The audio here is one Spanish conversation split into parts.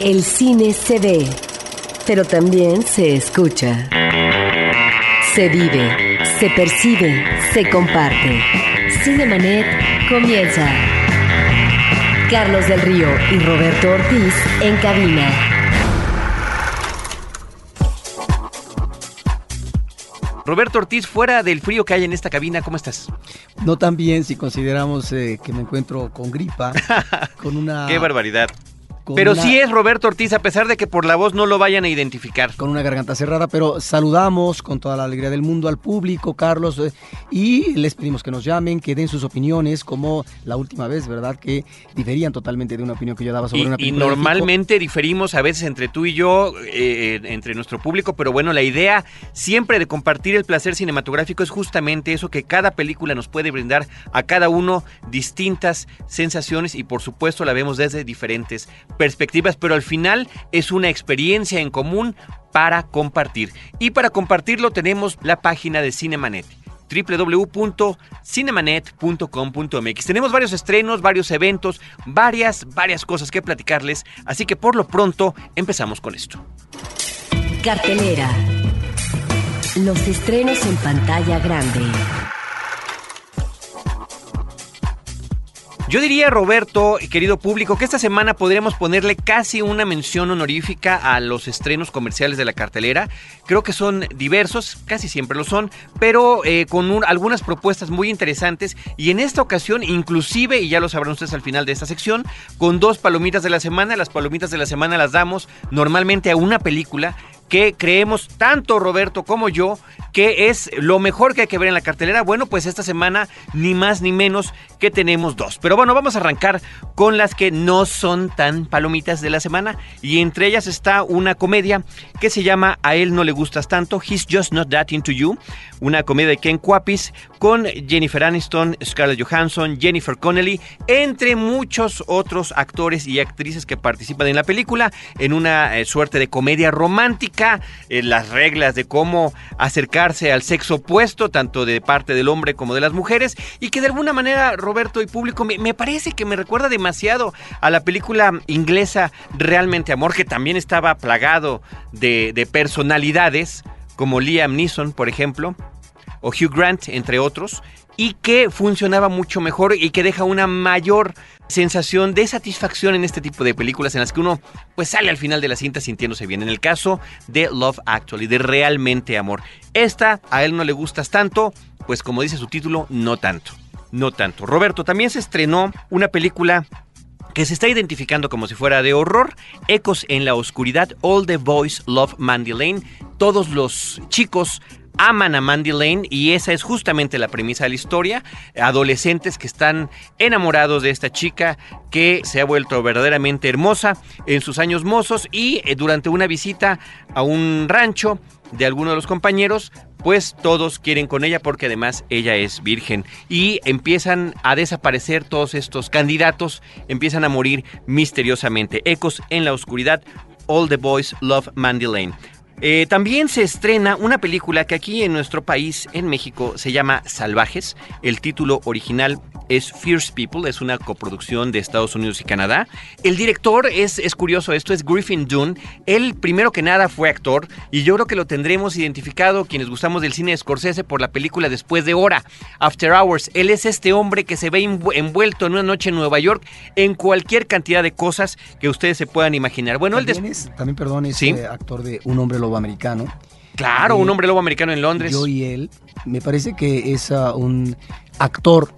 El cine se ve, pero también se escucha. Se vive, se percibe, se comparte. Cinemanet comienza. Carlos del Río y Roberto Ortiz en cabina. Roberto Ortiz, fuera del frío que hay en esta cabina, ¿cómo estás? No tan bien si consideramos eh, que me encuentro con gripa, con una... ¡Qué barbaridad! Pero sí es Roberto Ortiz, a pesar de que por la voz no lo vayan a identificar. Con una garganta cerrada, pero saludamos con toda la alegría del mundo al público, Carlos, eh, y les pedimos que nos llamen, que den sus opiniones, como la última vez, ¿verdad? Que diferían totalmente de una opinión que yo daba sobre una película. Y normalmente diferimos a veces entre tú y yo, eh, entre nuestro público, pero bueno, la idea siempre de compartir el placer cinematográfico es justamente eso, que cada película nos puede brindar a cada uno distintas sensaciones y por supuesto la vemos desde diferentes perspectivas, pero al final es una experiencia en común para compartir. Y para compartirlo tenemos la página de Cinemanet www.cinemanet.com.mx. Tenemos varios estrenos, varios eventos, varias, varias cosas que platicarles, así que por lo pronto empezamos con esto. Cartelera. Los estrenos en pantalla grande. Yo diría, Roberto, querido público, que esta semana podríamos ponerle casi una mención honorífica a los estrenos comerciales de la cartelera. Creo que son diversos, casi siempre lo son, pero eh, con algunas propuestas muy interesantes y en esta ocasión, inclusive, y ya lo sabrán ustedes al final de esta sección, con dos palomitas de la semana. Las palomitas de la semana las damos normalmente a una película que creemos tanto Roberto como yo que es lo mejor que hay que ver en la cartelera. Bueno, pues esta semana ni más ni menos que tenemos dos. Pero bueno, vamos a arrancar con las que no son tan palomitas de la semana y entre ellas está una comedia que se llama A él no le gustas tanto, He's Just Not That Into You, una comedia de Ken Cuapis con Jennifer Aniston, Scarlett Johansson, Jennifer Connelly, entre muchos otros actores y actrices que participan en la película en una eh, suerte de comedia romántica eh, las reglas de cómo acercarse al sexo opuesto, tanto de parte del hombre como de las mujeres, y que de alguna manera, Roberto y público, me, parece que me recuerda demasiado a la película inglesa Realmente Amor, que también estaba plagado de, de personalidades, como Liam Neeson, por ejemplo, o Hugh Grant, entre otros, y que funcionaba mucho mejor y que deja una mayor sensación de satisfacción en este tipo de películas en las que uno pues sale al final de la cinta sintiéndose bien. En el caso de Love Actually, de Realmente Amor. Esta a él no le gustas tanto, pues como dice su título, no tanto. No tanto. Roberto, también se estrenó una película que se está identificando como si fuera de horror, Ecos en la Oscuridad, All the Boys Love Mandy Lane, todos los chicos aman a Mandy Lane y esa es justamente la premisa de la historia. Adolescentes que están enamorados de esta chica que se ha vuelto verdaderamente hermosa en sus años mozos y eh, durante una visita a un rancho de alguno de los compañeros, pues todos quieren con ella porque además ella es virgen y empiezan a desaparecer todos estos candidatos, empiezan a morir misteriosamente. Ecos en la oscuridad, All the Boys Love Mandy Lane. Eh, también se estrena una película que aquí en nuestro país, en México, se llama Salvajes. El título original es Fierce People, es una coproducción de Estados Unidos y Canadá. El director es, es curioso, esto es Griffin Dunn. Él, primero que nada, fue actor y yo creo que lo tendremos identificado quienes gustamos del cine de Scorsese por la película Después de Hora, After Hours. Él es este hombre que se ve envuelto en una noche en Nueva York en cualquier cantidad de cosas que ustedes se puedan imaginar. Bueno, también él es, también, perdón, es ¿Sí? Eh, actor de Un hombre lobo americano. Claro, un hombre lobo americano en Londres. Yo y él, me parece que es uh, un actor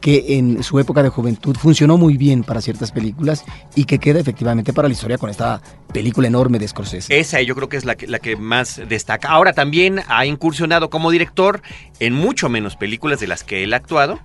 que en su época de juventud funcionó muy bien para ciertas películas y que queda efectivamente para la historia con esta película enorme de Scorsese. Esa yo creo que es la que, la que más destaca. Ahora también ha incursionado como director en mucho menos películas de las que él ha actuado.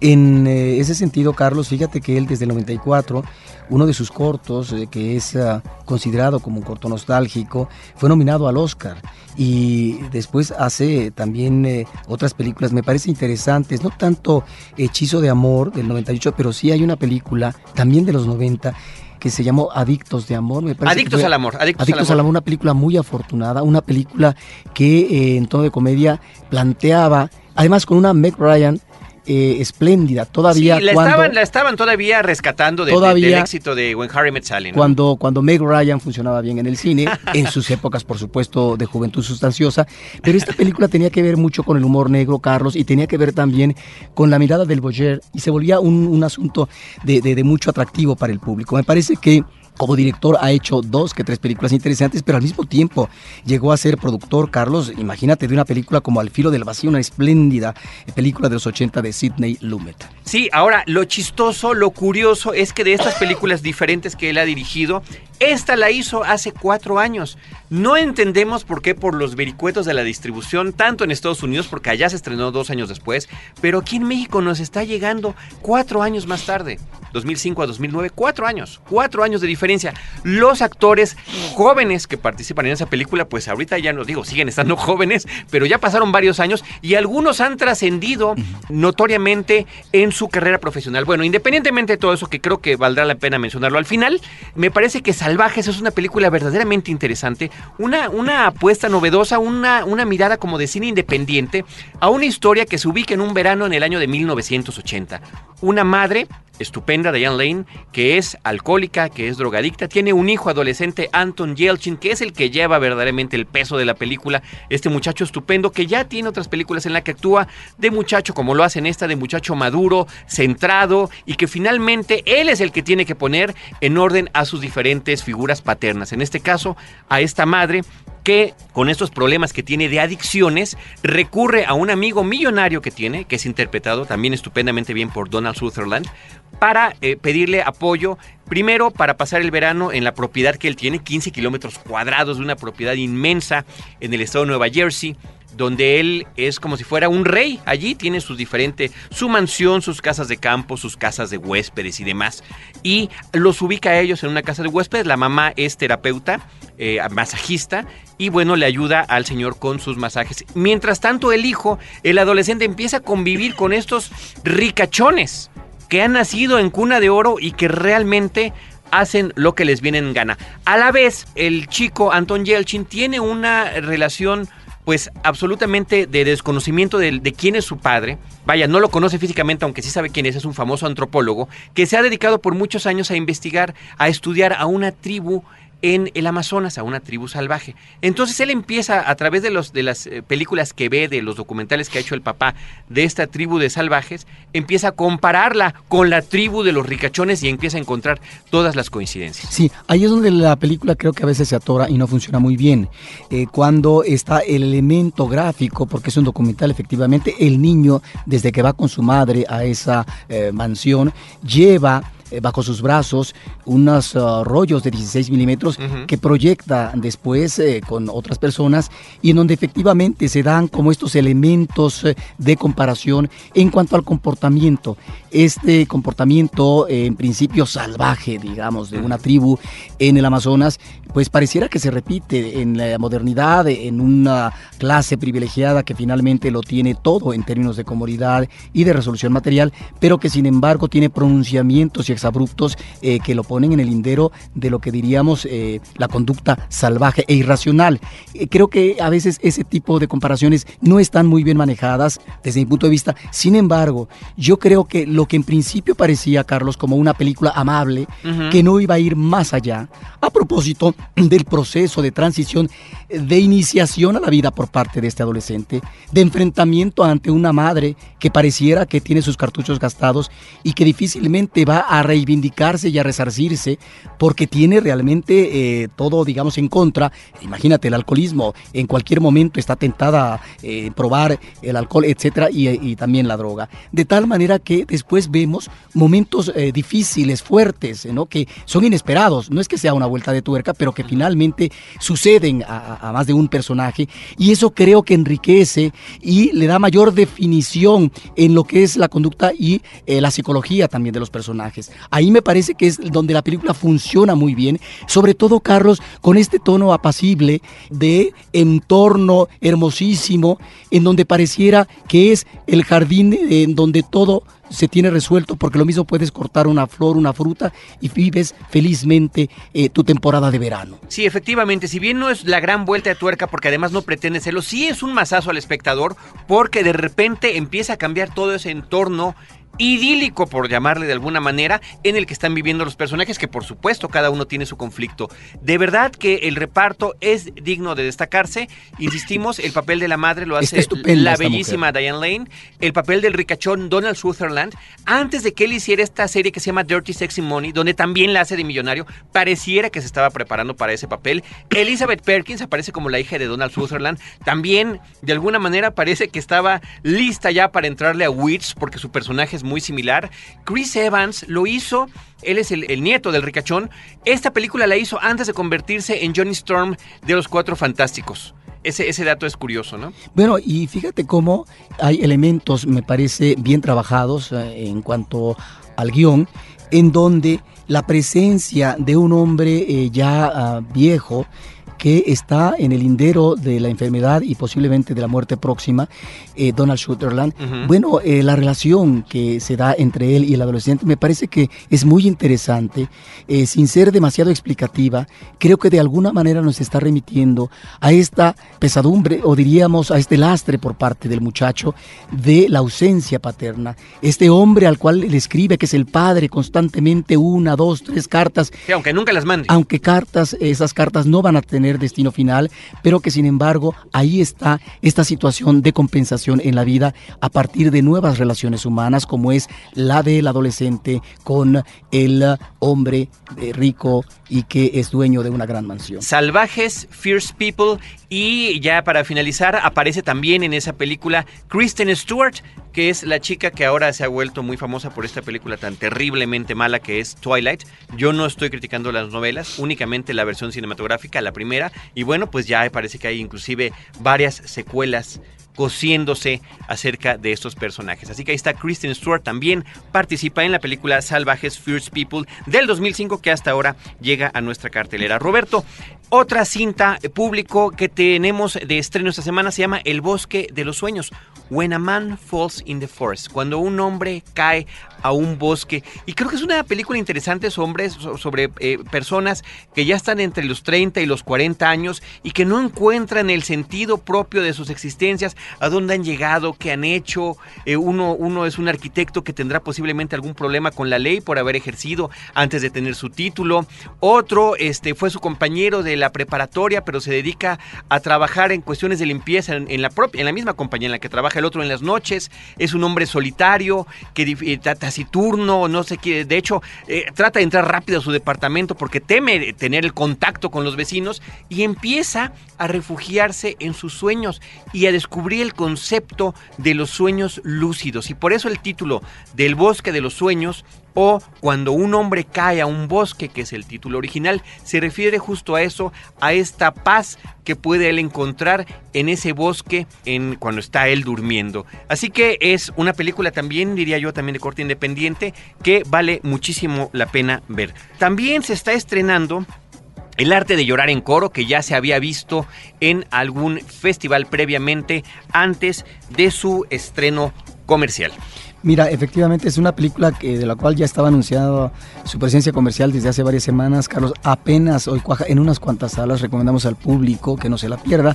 En eh, ese sentido, Carlos, fíjate que él desde el 94 uno de sus cortos, eh, que es ah, considerado como un corto nostálgico, fue nominado al Oscar. Y después hace también eh, otras películas, me parece interesantes, no tanto Hechizo de Amor del 98, pero sí hay una película también de los 90 que se llamó Adictos de Amor. Me parece adictos al Amor. Adictos, al, amor. una película muy afortunada, una película que eh, en tono de comedia planteaba, además con una Meg Ryan eh, espléndida. Todavía sí, la, cuando, estaban, la estaban todavía rescatando de, Todavía- de- del éxito de When Harry Met Sally. ¿no? cuando, cuando Meg Ryan funcionaba bien en el cine, en sus épocas, por supuesto, de juventud sustanciosa. Pero esta película tenía que ver mucho con el humor negro, Carlos, y tenía que ver también con la mirada del Boyer, y se volvía un, un asunto de, de- de mucho atractivo para el público. Me parece que. Como director ha hecho dos que tres películas interesantes, pero al mismo tiempo llegó a ser productor, Carlos, imagínate, de una película como Al filo del vacío, una espléndida película de los 80 de Sidney Lumet. Sí, ahora lo chistoso, lo curioso es que de estas películas diferentes que él ha dirigido, esta la hizo hace cuatro años. No entendemos por qué por los vericuetos de la distribución, tanto en Estados Unidos, porque allá se estrenó dos años después, pero aquí en México nos está llegando cuatro años más tarde, 2005 a 2009, cuatro años, cuatro años de diferencia. Los actores jóvenes que participan en esa película, pues ahorita ya no digo, siguen estando jóvenes, pero ya pasaron varios años y algunos han trascendido notoriamente en su carrera profesional. Bueno, independientemente de todo eso, que creo que valdrá la pena mencionarlo al final, me parece que Salvajes es una película verdaderamente interesante, una, una apuesta novedosa, una, una mirada como de cine independiente a una historia que se ubica en un verano en el año de 1980. Una madre estupenda, Diane Lane, que es alcohólica, que es drogadicta, tiene un hijo adolescente, Anton Yelchin, que es el que lleva verdaderamente el peso de la película, este muchacho estupendo que ya tiene otras películas en la que actúa de muchacho como lo hace en esta, de muchacho maduro, centrado y que finalmente él es el que tiene que poner en orden a sus diferentes figuras paternas, en este caso a esta madre que con estos problemas que tiene de adicciones recurre a un amigo millonario que tiene, que es interpretado también estupendamente bien por Donald Sutherland, para eh, pedirle apoyo, primero para pasar el verano en la propiedad que él tiene, 15 kilómetros cuadrados de una propiedad inmensa en el estado de Nueva Jersey, donde él es como si fuera un rey. Allí tiene sus diferentes, su mansión, sus casas de campo, sus casas de huéspedes y demás. Y los ubica a ellos en una casa de huéspedes. La mamá es terapeuta, eh, masajista, y bueno, le ayuda al señor con sus masajes. Mientras tanto, el hijo, el adolescente, empieza a convivir con estos ricachones que han nacido en cuna de oro y que realmente hacen lo que les viene en gana. A la vez, el chico Anton Yelchin tiene una relación pues absolutamente de desconocimiento de, de, quién es su padre. Vaya, no lo conoce físicamente, aunque sí sabe quién es, es un famoso antropólogo, que se ha dedicado por muchos años a investigar, a estudiar a una tribu en el Amazonas, a una tribu salvaje. Entonces él empieza a través de, los, de las eh, películas que ve, de los documentales que ha hecho el papá de esta tribu de salvajes, empieza a compararla con la tribu de los ricachones y empieza a encontrar todas las coincidencias. Sí, ahí es donde la película creo que a veces se atora y no funciona muy bien. Eh, cuando está el elemento gráfico, porque es un documental efectivamente, el niño desde que va con su madre a esa eh, mansión lleva eh, bajo sus brazos unos uh, rollos de 16 milímetros uh -huh. que proyecta después eh, con otras personas y en donde efectivamente se dan como estos elementos de comparación en cuanto al comportamiento. Este comportamiento en principio salvaje, digamos, de una tribu en el Amazonas, pues pareciera que se repite en la modernidad, en una clase privilegiada que finalmente lo tiene todo en términos de comodidad y de resolución material, pero que sin embargo tiene pronunciamientos y exabruptos eh, que lo ponen en el lindero de lo que diríamos eh, la conducta salvaje e irracional. Eh, creo que a veces ese tipo de comparaciones no están muy bien manejadas desde mi punto de vista. Sin embargo, yo creo que lo que en principio parecía, Carlos, como una película amable, uh -huh. que no iba a ir más allá, a propósito del proceso de transición, de iniciación a la vida por parte de este adolescente, de enfrentamiento ante una madre que pareciera que tiene sus cartuchos gastados y que difícilmente va a reivindicarse y a resarcirse porque tiene realmente eh, todo, digamos, en contra. Imagínate, el alcoholismo en cualquier momento está tentada a eh, probar el alcohol, etcétera, y, y, también la droga. De tal manera que después vemos momentos eh, difíciles, fuertes, ¿no? que son inesperados. No es que sea una vuelta de tuerca, pero que finalmente suceden a, a más de un personaje y eso creo que enriquece y le da mayor definición en lo que es la conducta y eh, la psicología también de los personajes. Ahí me parece que es donde la película funciona muy bien, sobre todo Carlos, con este tono apacible de entorno hermosísimo, en donde pareciera que es el jardín en donde todo se tiene resuelto porque lo mismo puedes cortar una flor, una fruta y vives felizmente eh, tu temporada de verano. Sí, efectivamente, si bien no es la gran vuelta de tuerca porque además no pretende serlo, sí es un masazo al espectador porque de repente empieza a cambiar todo ese entorno idílico, por llamarle de alguna manera, en el que están viviendo los personajes, que por supuesto cada uno tiene su conflicto. De verdad que el reparto es digno de destacarse. Insistimos, el papel de la madre lo hace la bellísima Diane Lane, el papel del ricachón Donald Sutherland, antes de que él hiciera esta serie que se llama Dirty Sexy Money, donde también la hace de millonario, pareciera que se estaba preparando para ese papel. Elizabeth Perkins aparece como la hija de Donald Sutherland, también de alguna manera parece que estaba lista ya para entrarle a Witch, porque su personaje es muy similar. Chris Evans lo hizo, él es el, nieto del ricachón. Esta película la hizo antes de convertirse en Johnny Storm de los Cuatro Fantásticos. Ese, ese, dato es curioso, ¿no? Bueno, y fíjate cómo hay elementos, me parece, bien trabajados eh, en cuanto al guion, en donde la presencia de un hombre eh, ya ah, viejo, que está en el lindero de la enfermedad y posiblemente de la muerte próxima, eh, Donald Sutherland. Bueno, eh, la relación que se da entre él y el adolescente me parece que es muy interesante, eh, sin ser demasiado explicativa, creo que de alguna manera nos está remitiendo a esta pesadumbre o diríamos a este lastre por parte del muchacho de la ausencia paterna. Este hombre al cual le escribe que es el padre constantemente una, dos, tres cartas. aunque nunca las mande. Aunque cartas, esas cartas no van a tener destino final, pero que sin embargo ahí está esta situación de compensación en la vida a partir de nuevas relaciones humanas como es la del adolescente con el hombre eh, rico y que es dueño de una gran mansión. Salvajes, Fierce People y ya para finalizar aparece también en esa película Kristen Stewart, que es la chica que ahora se ha vuelto muy famosa por esta película tan terriblemente mala que es Twilight. Yo no estoy criticando las novelas, únicamente la versión cinematográfica, la primera, y bueno, pues ya parece que hay inclusive varias secuelas cosiéndose acerca de estos personajes. Así que ahí está Kristen Stewart también participa en la película Salvajes Fierce People del 2005 que hasta ahora llega a nuestra cartelera. Roberto, otra cinta público que tenemos de estreno esta semana se llama El bosque de los sueños. When a Man Falls in the Forest. Cuando un hombre cae a un bosque. Y creo que es una película interesante sobre, sobre eh, personas que ya están entre los 30 y los 40 años y que no encuentran el sentido propio de sus existencias, a dónde han llegado, qué han hecho. Eh, uno, uno es un arquitecto que tendrá posiblemente algún problema con la ley por haber ejercido antes de tener su título. Otro este, fue su compañero de la preparatoria, pero se dedica a trabajar en cuestiones de limpieza en, la, propia, en la misma compañía en la que trabaja el otro en las noches. Es un hombre solitario que eh, taciturno, no sé qué. De hecho, eh, trata de entrar rápido a su departamento porque teme tener el contacto con los vecinos y empieza a refugiarse en sus sueños y a descubrir el concepto de los sueños lúcidos. Y por eso el título del bosque de los sueños o cuando un hombre cae a un bosque, que es el título original, se refiere justo a eso, a esta paz que puede él encontrar en ese bosque en cuando está él durmiendo. Así que es una película también, diría yo, también de corte independiente, que vale muchísimo la pena ver. También se está estrenando el arte de llorar en coro, que ya se había visto en algún festival previamente antes de su estreno comercial. Mira, efectivamente es una película que, de la cual ya estaba anunciada su presencia comercial desde hace varias semanas. Carlos, apenas hoy cuaja en unas cuantas salas. Recomendamos al público que no se la pierda.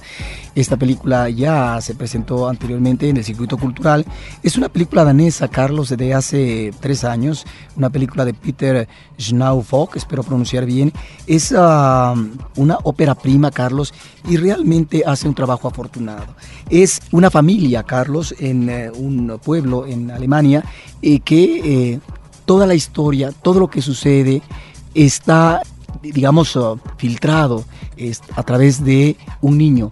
Esta película ya se presentó anteriormente en el circuito cultural. Es una película danesa, Carlos, de hace tres años. Una película de Peter Schnaufok, espero pronunciar bien. Es ah, una ópera prima, Carlos, y realmente hace un trabajo afortunado. Es una familia, Carlos, en eh, un pueblo en Alemania y que eh, toda la historia, todo lo que sucede está, digamos, uh, filtrado a través de un niño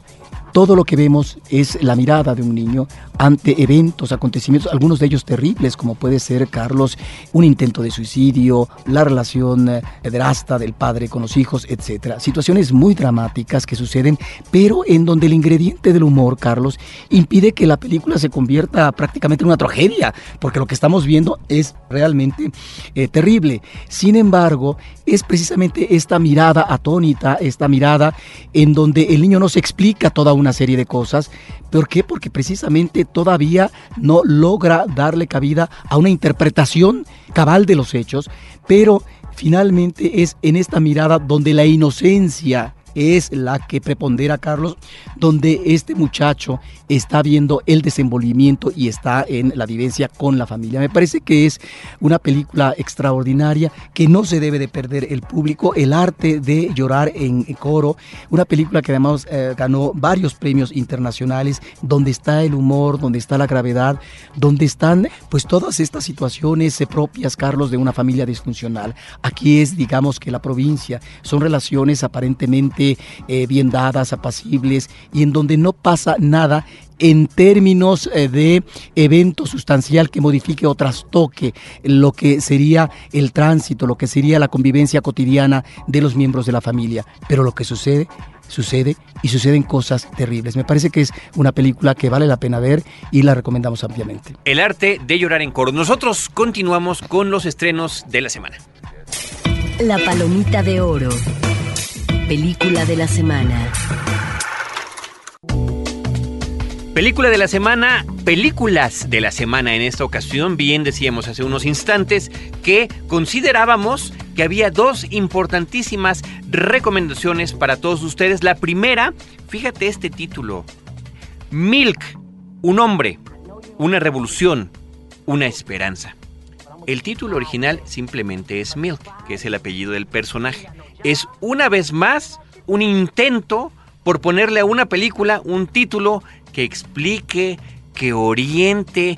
todo lo que vemos es la mirada de un niño ante eventos, acontecimientos, algunos de ellos terribles, como puede ser, Carlos, un intento de suicidio, la relación eh, drasta del padre con los hijos, etcétera. Situaciones muy dramáticas que suceden, pero en donde el ingrediente del humor, Carlos, impide que la película se convierta prácticamente en una tragedia, porque lo que estamos viendo es realmente eh, terrible. Sin embargo, es precisamente esta mirada atónita, esta mirada en donde el niño no se explica toda una serie de cosas. ¿Por qué? Porque precisamente todavía no logra darle cabida a una interpretación cabal de los hechos, pero finalmente es en esta mirada donde la inocencia es la que prepondera, Carlos, donde este muchacho está viendo el desenvolvimiento y está en la vivencia con la familia. Me parece que es una película extraordinaria que no se debe de perder el público, el arte de llorar en coro, una película que además eh, ganó varios premios internacionales, donde está el humor, donde está la gravedad, donde están pues todas estas situaciones propias, Carlos, de una familia disfuncional. Aquí es, digamos, que la provincia, son relaciones aparentemente eh, bien dadas, apacibles y en donde no pasa nada en términos eh, de evento sustancial que modifique o trastoque lo que sería el tránsito, lo que sería la convivencia cotidiana de los miembros de la familia. Pero lo que sucede, sucede y suceden cosas terribles. Me parece que es una película que vale la pena ver y la recomendamos ampliamente. El arte de llorar en coro. Nosotros continuamos con los estrenos de la semana. La palomita de oro película de la semana. Película de la semana, películas de la semana en esta ocasión. Bien decíamos hace unos instantes que considerábamos que había dos importantísimas recomendaciones para todos ustedes. La primera, fíjate este título. Milk, un hombre, una revolución, una esperanza. El título original simplemente es Milk, que es el apellido del personaje es una vez más un intento por ponerle a una película un título que explique, que oriente,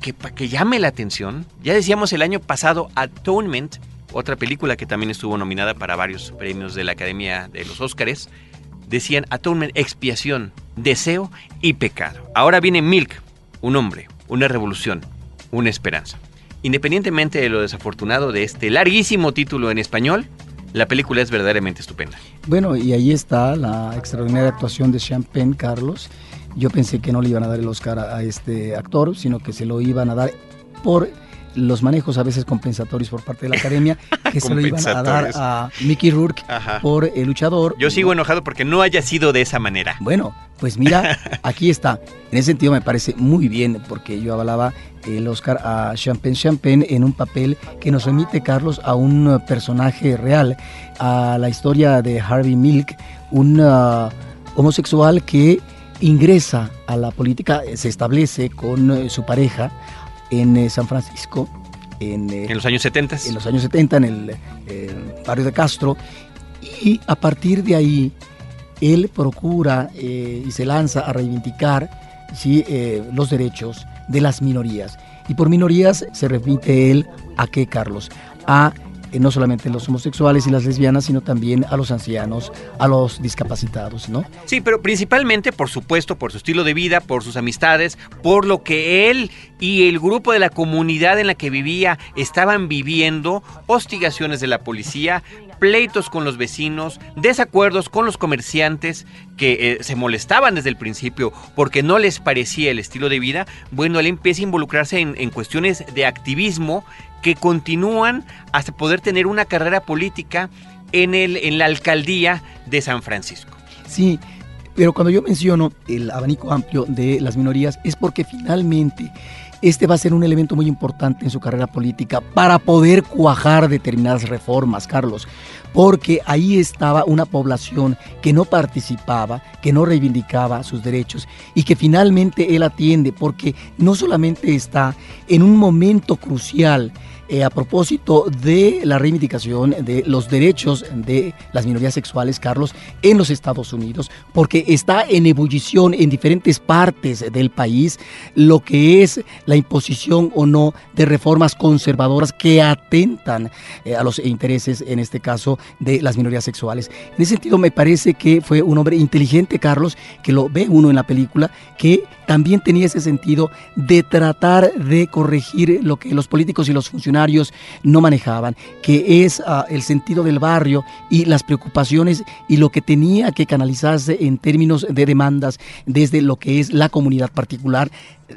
que, que, llame la atención. Ya decíamos el año pasado Atonement, otra película que también estuvo nominada para varios premios de la Academia de los Óscares. Decían Atonement, expiación, deseo y pecado. Ahora viene Milk, un hombre, una revolución, una esperanza. Independientemente de lo desafortunado de este larguísimo título en español, la película es verdaderamente estupenda. Bueno, y ahí está la extraordinaria actuación de Champagne Carlos. Yo pensé que no le iban a dar el Oscar a, este actor, sino que se lo iban a dar por los manejos a veces compensatorios por parte de la academia que se lo iban a dar a Mickey Rourke por el luchador. Yo sigo enojado porque no haya sido de esa manera. Bueno, pues mira, aquí está. En ese sentido me parece muy bien porque yo hablaba el Oscar a Champagne Champagne en un papel que nos remite, Carlos, a un personaje real, a la historia de Harvey Milk, un uh, homosexual que ingresa a la política, se establece con uh, su pareja en eh, San Francisco. En, eh, en, los años 70. En los años 70, en el barrio de Castro. Y a partir de ahí, él procura eh, y se lanza a reivindicar ¿sí? los derechos de las minorías. Y por minorías se remite él a qué, Carlos? A eh, no solamente los homosexuales y las lesbianas, sino también a los ancianos, a los discapacitados, ¿no? Sí, pero principalmente, por supuesto, por su estilo de vida, por sus amistades, por lo que él y el grupo de la comunidad en la que vivía estaban viviendo, hostigaciones de la policía, pleitos con los vecinos, desacuerdos con los comerciantes que eh, se molestaban desde el principio porque no les parecía el estilo de vida, bueno, él empieza a involucrarse en, cuestiones de activismo que continúan hasta poder tener una carrera política en, el, en la alcaldía de San Francisco. Sí, pero cuando yo menciono el abanico amplio de las minorías es porque finalmente este va a ser un elemento muy importante en su carrera política para poder cuajar determinadas reformas, Carlos, porque ahí estaba una población que no participaba, que no reivindicaba sus derechos y que finalmente él atiende porque no solamente está en un momento crucial, a propósito de la reivindicación de los derechos de las minorías sexuales, Carlos, en los Estados Unidos, porque está en ebullición en diferentes partes del país lo que es la imposición o no de reformas conservadoras que atentan a los intereses, en este caso, de las minorías sexuales. En ese sentido, me parece que fue un hombre inteligente, Carlos, que lo ve uno en la película, que también tenía ese sentido de tratar de corregir lo que los políticos y los funcionarios no manejaban, que es ah, el sentido del barrio y las preocupaciones y lo que tenía que canalizarse en términos de demandas desde lo que es la comunidad particular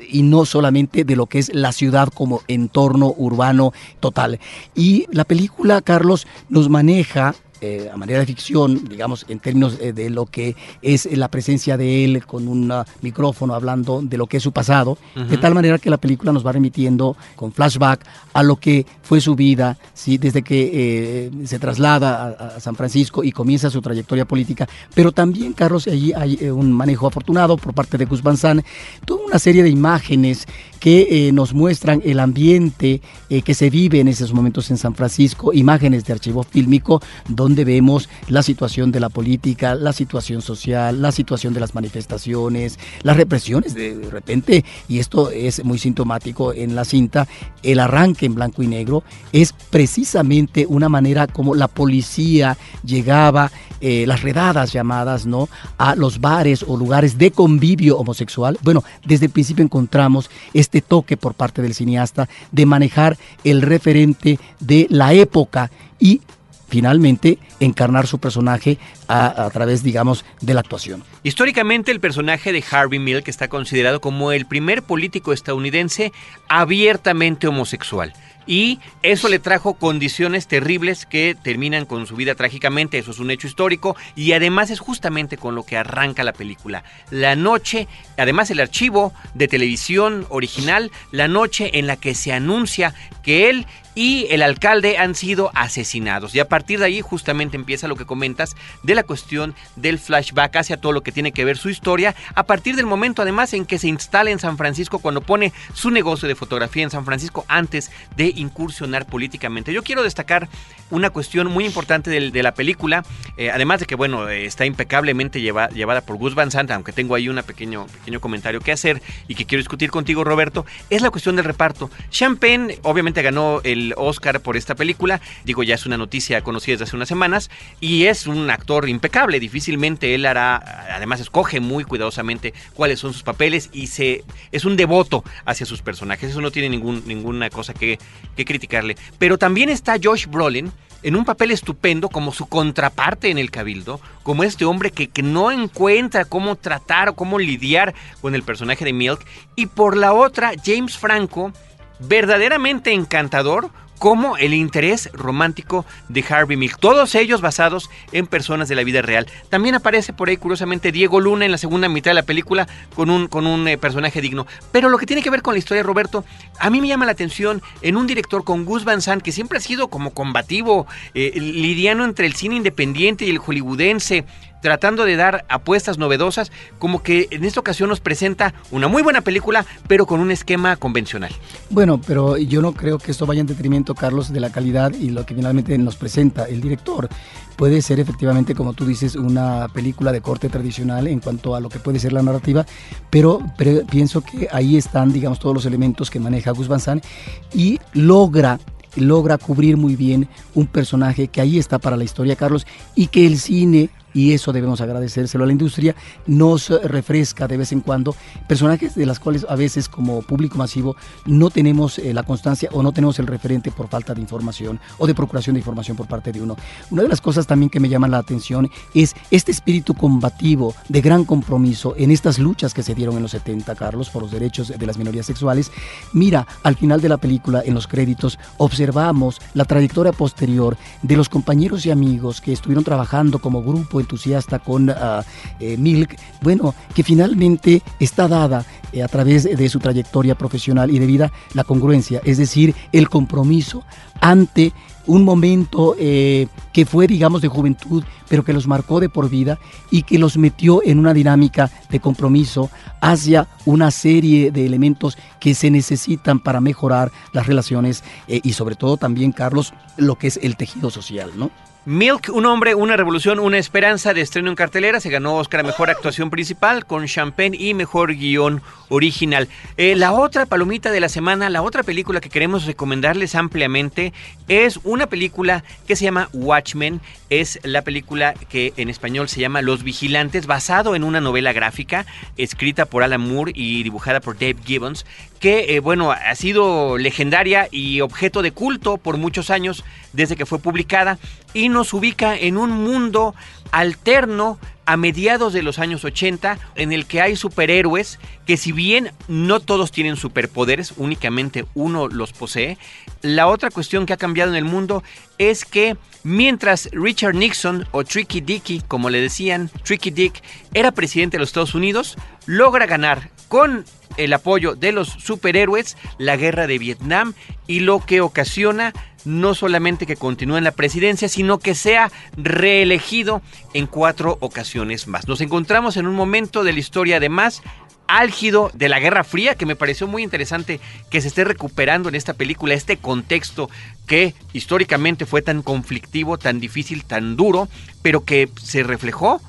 y no solamente de lo que es la ciudad como entorno urbano total. Y la película, Carlos, nos maneja eh, a manera de ficción, digamos, en términos eh, de lo que es la presencia de él con un micrófono hablando de lo que es su pasado, de tal manera que la película nos va remitiendo con flashback a lo que fue su vida, ¿sí? desde que eh, se traslada a, San Francisco y comienza su trayectoria política. Pero también, Carlos, allí hay un manejo afortunado por parte de Gus Van Sant, toda una serie de imágenes que nos muestran el ambiente que se vive en esos momentos en San Francisco, imágenes de archivo fílmico, donde vemos la situación de la política, la situación social, la situación de las manifestaciones, las represiones de, repente, y esto es muy sintomático en la cinta, el arranque en blanco y negro es precisamente una manera como la policía llegaba, eh, las redadas llamadas, ¿no? A los bares o lugares de convivio homosexual. Bueno, desde el principio encontramos este toque por parte del cineasta de manejar el referente de la época y finalmente encarnar su personaje a, través, digamos, de la actuación. Históricamente, el personaje de Harvey Milk está considerado como el primer político estadounidense abiertamente homosexual y eso le trajo condiciones terribles que terminan con su vida trágicamente, eso es un hecho histórico y además es justamente con lo que arranca la película. La noche, además el archivo de televisión original, la noche en la que se anuncia que él y el alcalde han sido asesinados. Y a partir de ahí justamente empieza lo que comentas de la cuestión del flashback hacia todo lo que tiene que ver su historia, a partir del momento además en que se instala en San Francisco cuando pone su negocio de fotografía en San Francisco antes de incursionar políticamente. Yo quiero destacar una cuestión muy importante de, la película, eh, además de que bueno, está impecablemente llevada por Gus Van Sant, aunque tengo ahí un pequeño, pequeño comentario que hacer y que quiero discutir contigo Roberto, es la cuestión del reparto. Champagne obviamente ganó el Oscar por esta película. Digo, ya es una noticia conocida desde hace unas semanas. Y es un actor impecable. Difícilmente él hará, además escoge muy cuidadosamente cuáles son sus papeles y se es un devoto hacia sus personajes. Eso no tiene ningún, ninguna cosa que, que criticarle. Pero también está Josh Brolin en un papel estupendo como su contraparte en el cabildo, como este hombre que, que, no encuentra cómo tratar o cómo lidiar con el personaje de Milk, y por la otra, James Franco verdaderamente encantador como el interés romántico de Harvey Milk. Todos ellos basados en personas de la vida real. También aparece por ahí, curiosamente, Diego Luna en la segunda mitad de la película con un, con un eh, personaje digno. Pero lo que tiene que ver con la historia, Roberto, a mí me llama la atención en un director con Gus Van Sant, que siempre ha sido como combativo, eh, lidiano entre el cine independiente y el hollywoodense tratando de dar apuestas novedosas, como que en esta ocasión nos presenta una muy buena película, pero con un esquema convencional. Bueno, pero yo no creo que esto vaya en detrimento, Carlos, de la calidad y lo que finalmente nos presenta el director. Puede ser efectivamente, como tú dices, una película de corte tradicional en cuanto a lo que puede ser la narrativa, pero, pienso que ahí están, digamos, todos los elementos que maneja Gus Van Sant y logra logra cubrir muy bien un personaje que ahí está para la historia, Carlos, y que el cine y eso debemos agradecérselo a la industria, nos refresca de vez en cuando personajes de las cuales a veces como público masivo no tenemos eh, la constancia o no tenemos el referente por falta de información o de procuración de información por parte de uno. Una de las cosas también que me llaman la atención es este espíritu combativo de gran compromiso en estas luchas que se dieron en los 70, Carlos, por los derechos de las minorías sexuales. Mira, al final de la película, en los créditos, observamos la trayectoria posterior de los compañeros y amigos que estuvieron trabajando como grupo entusiasta con ah, eh, Milk, bueno, que finalmente está dada eh, a través de su trayectoria profesional y de vida la congruencia, es decir, el compromiso ante un momento eh, que fue, digamos, de juventud, pero que los marcó de por vida y que los metió en una dinámica de compromiso hacia una serie de elementos que se necesitan para mejorar las relaciones y sobre todo también, Carlos, lo que es el tejido social, ¿no? Milk, un hombre, una revolución, una esperanza de estreno en cartelera. Se ganó Oscar a Mejor Actuación Principal con Champagne y Mejor Guión Original. Eh, la otra palomita de la semana, la otra película que queremos recomendarles ampliamente es una película que se llama Watchmen. Es la película que en español se llama Los Vigilantes, basado en una novela gráfica escrita por Alan Moore y dibujada por Dave Gibbons, que, eh, bueno, ha sido legendaria y objeto de culto por muchos años desde que fue publicada y nos ubica en un mundo alterno a mediados de los años 80 en el que hay superhéroes que si bien no todos tienen superpoderes, únicamente uno los posee, la otra cuestión que ha cambiado en el mundo es que mientras Richard Nixon o Tricky Dicky, como le decían, Tricky Dick, era presidente de los Estados Unidos, logra ganar con el apoyo de los superhéroes la guerra de Vietnam y lo que ocasiona no solamente que continúe en la presidencia, sino que sea reelegido en cuatro ocasiones más. Nos encontramos en un momento de la historia además álgido de la Guerra Fría, que me pareció muy interesante que se esté recuperando en esta película este contexto que históricamente fue tan conflictivo, tan difícil, tan duro, pero que se reflejó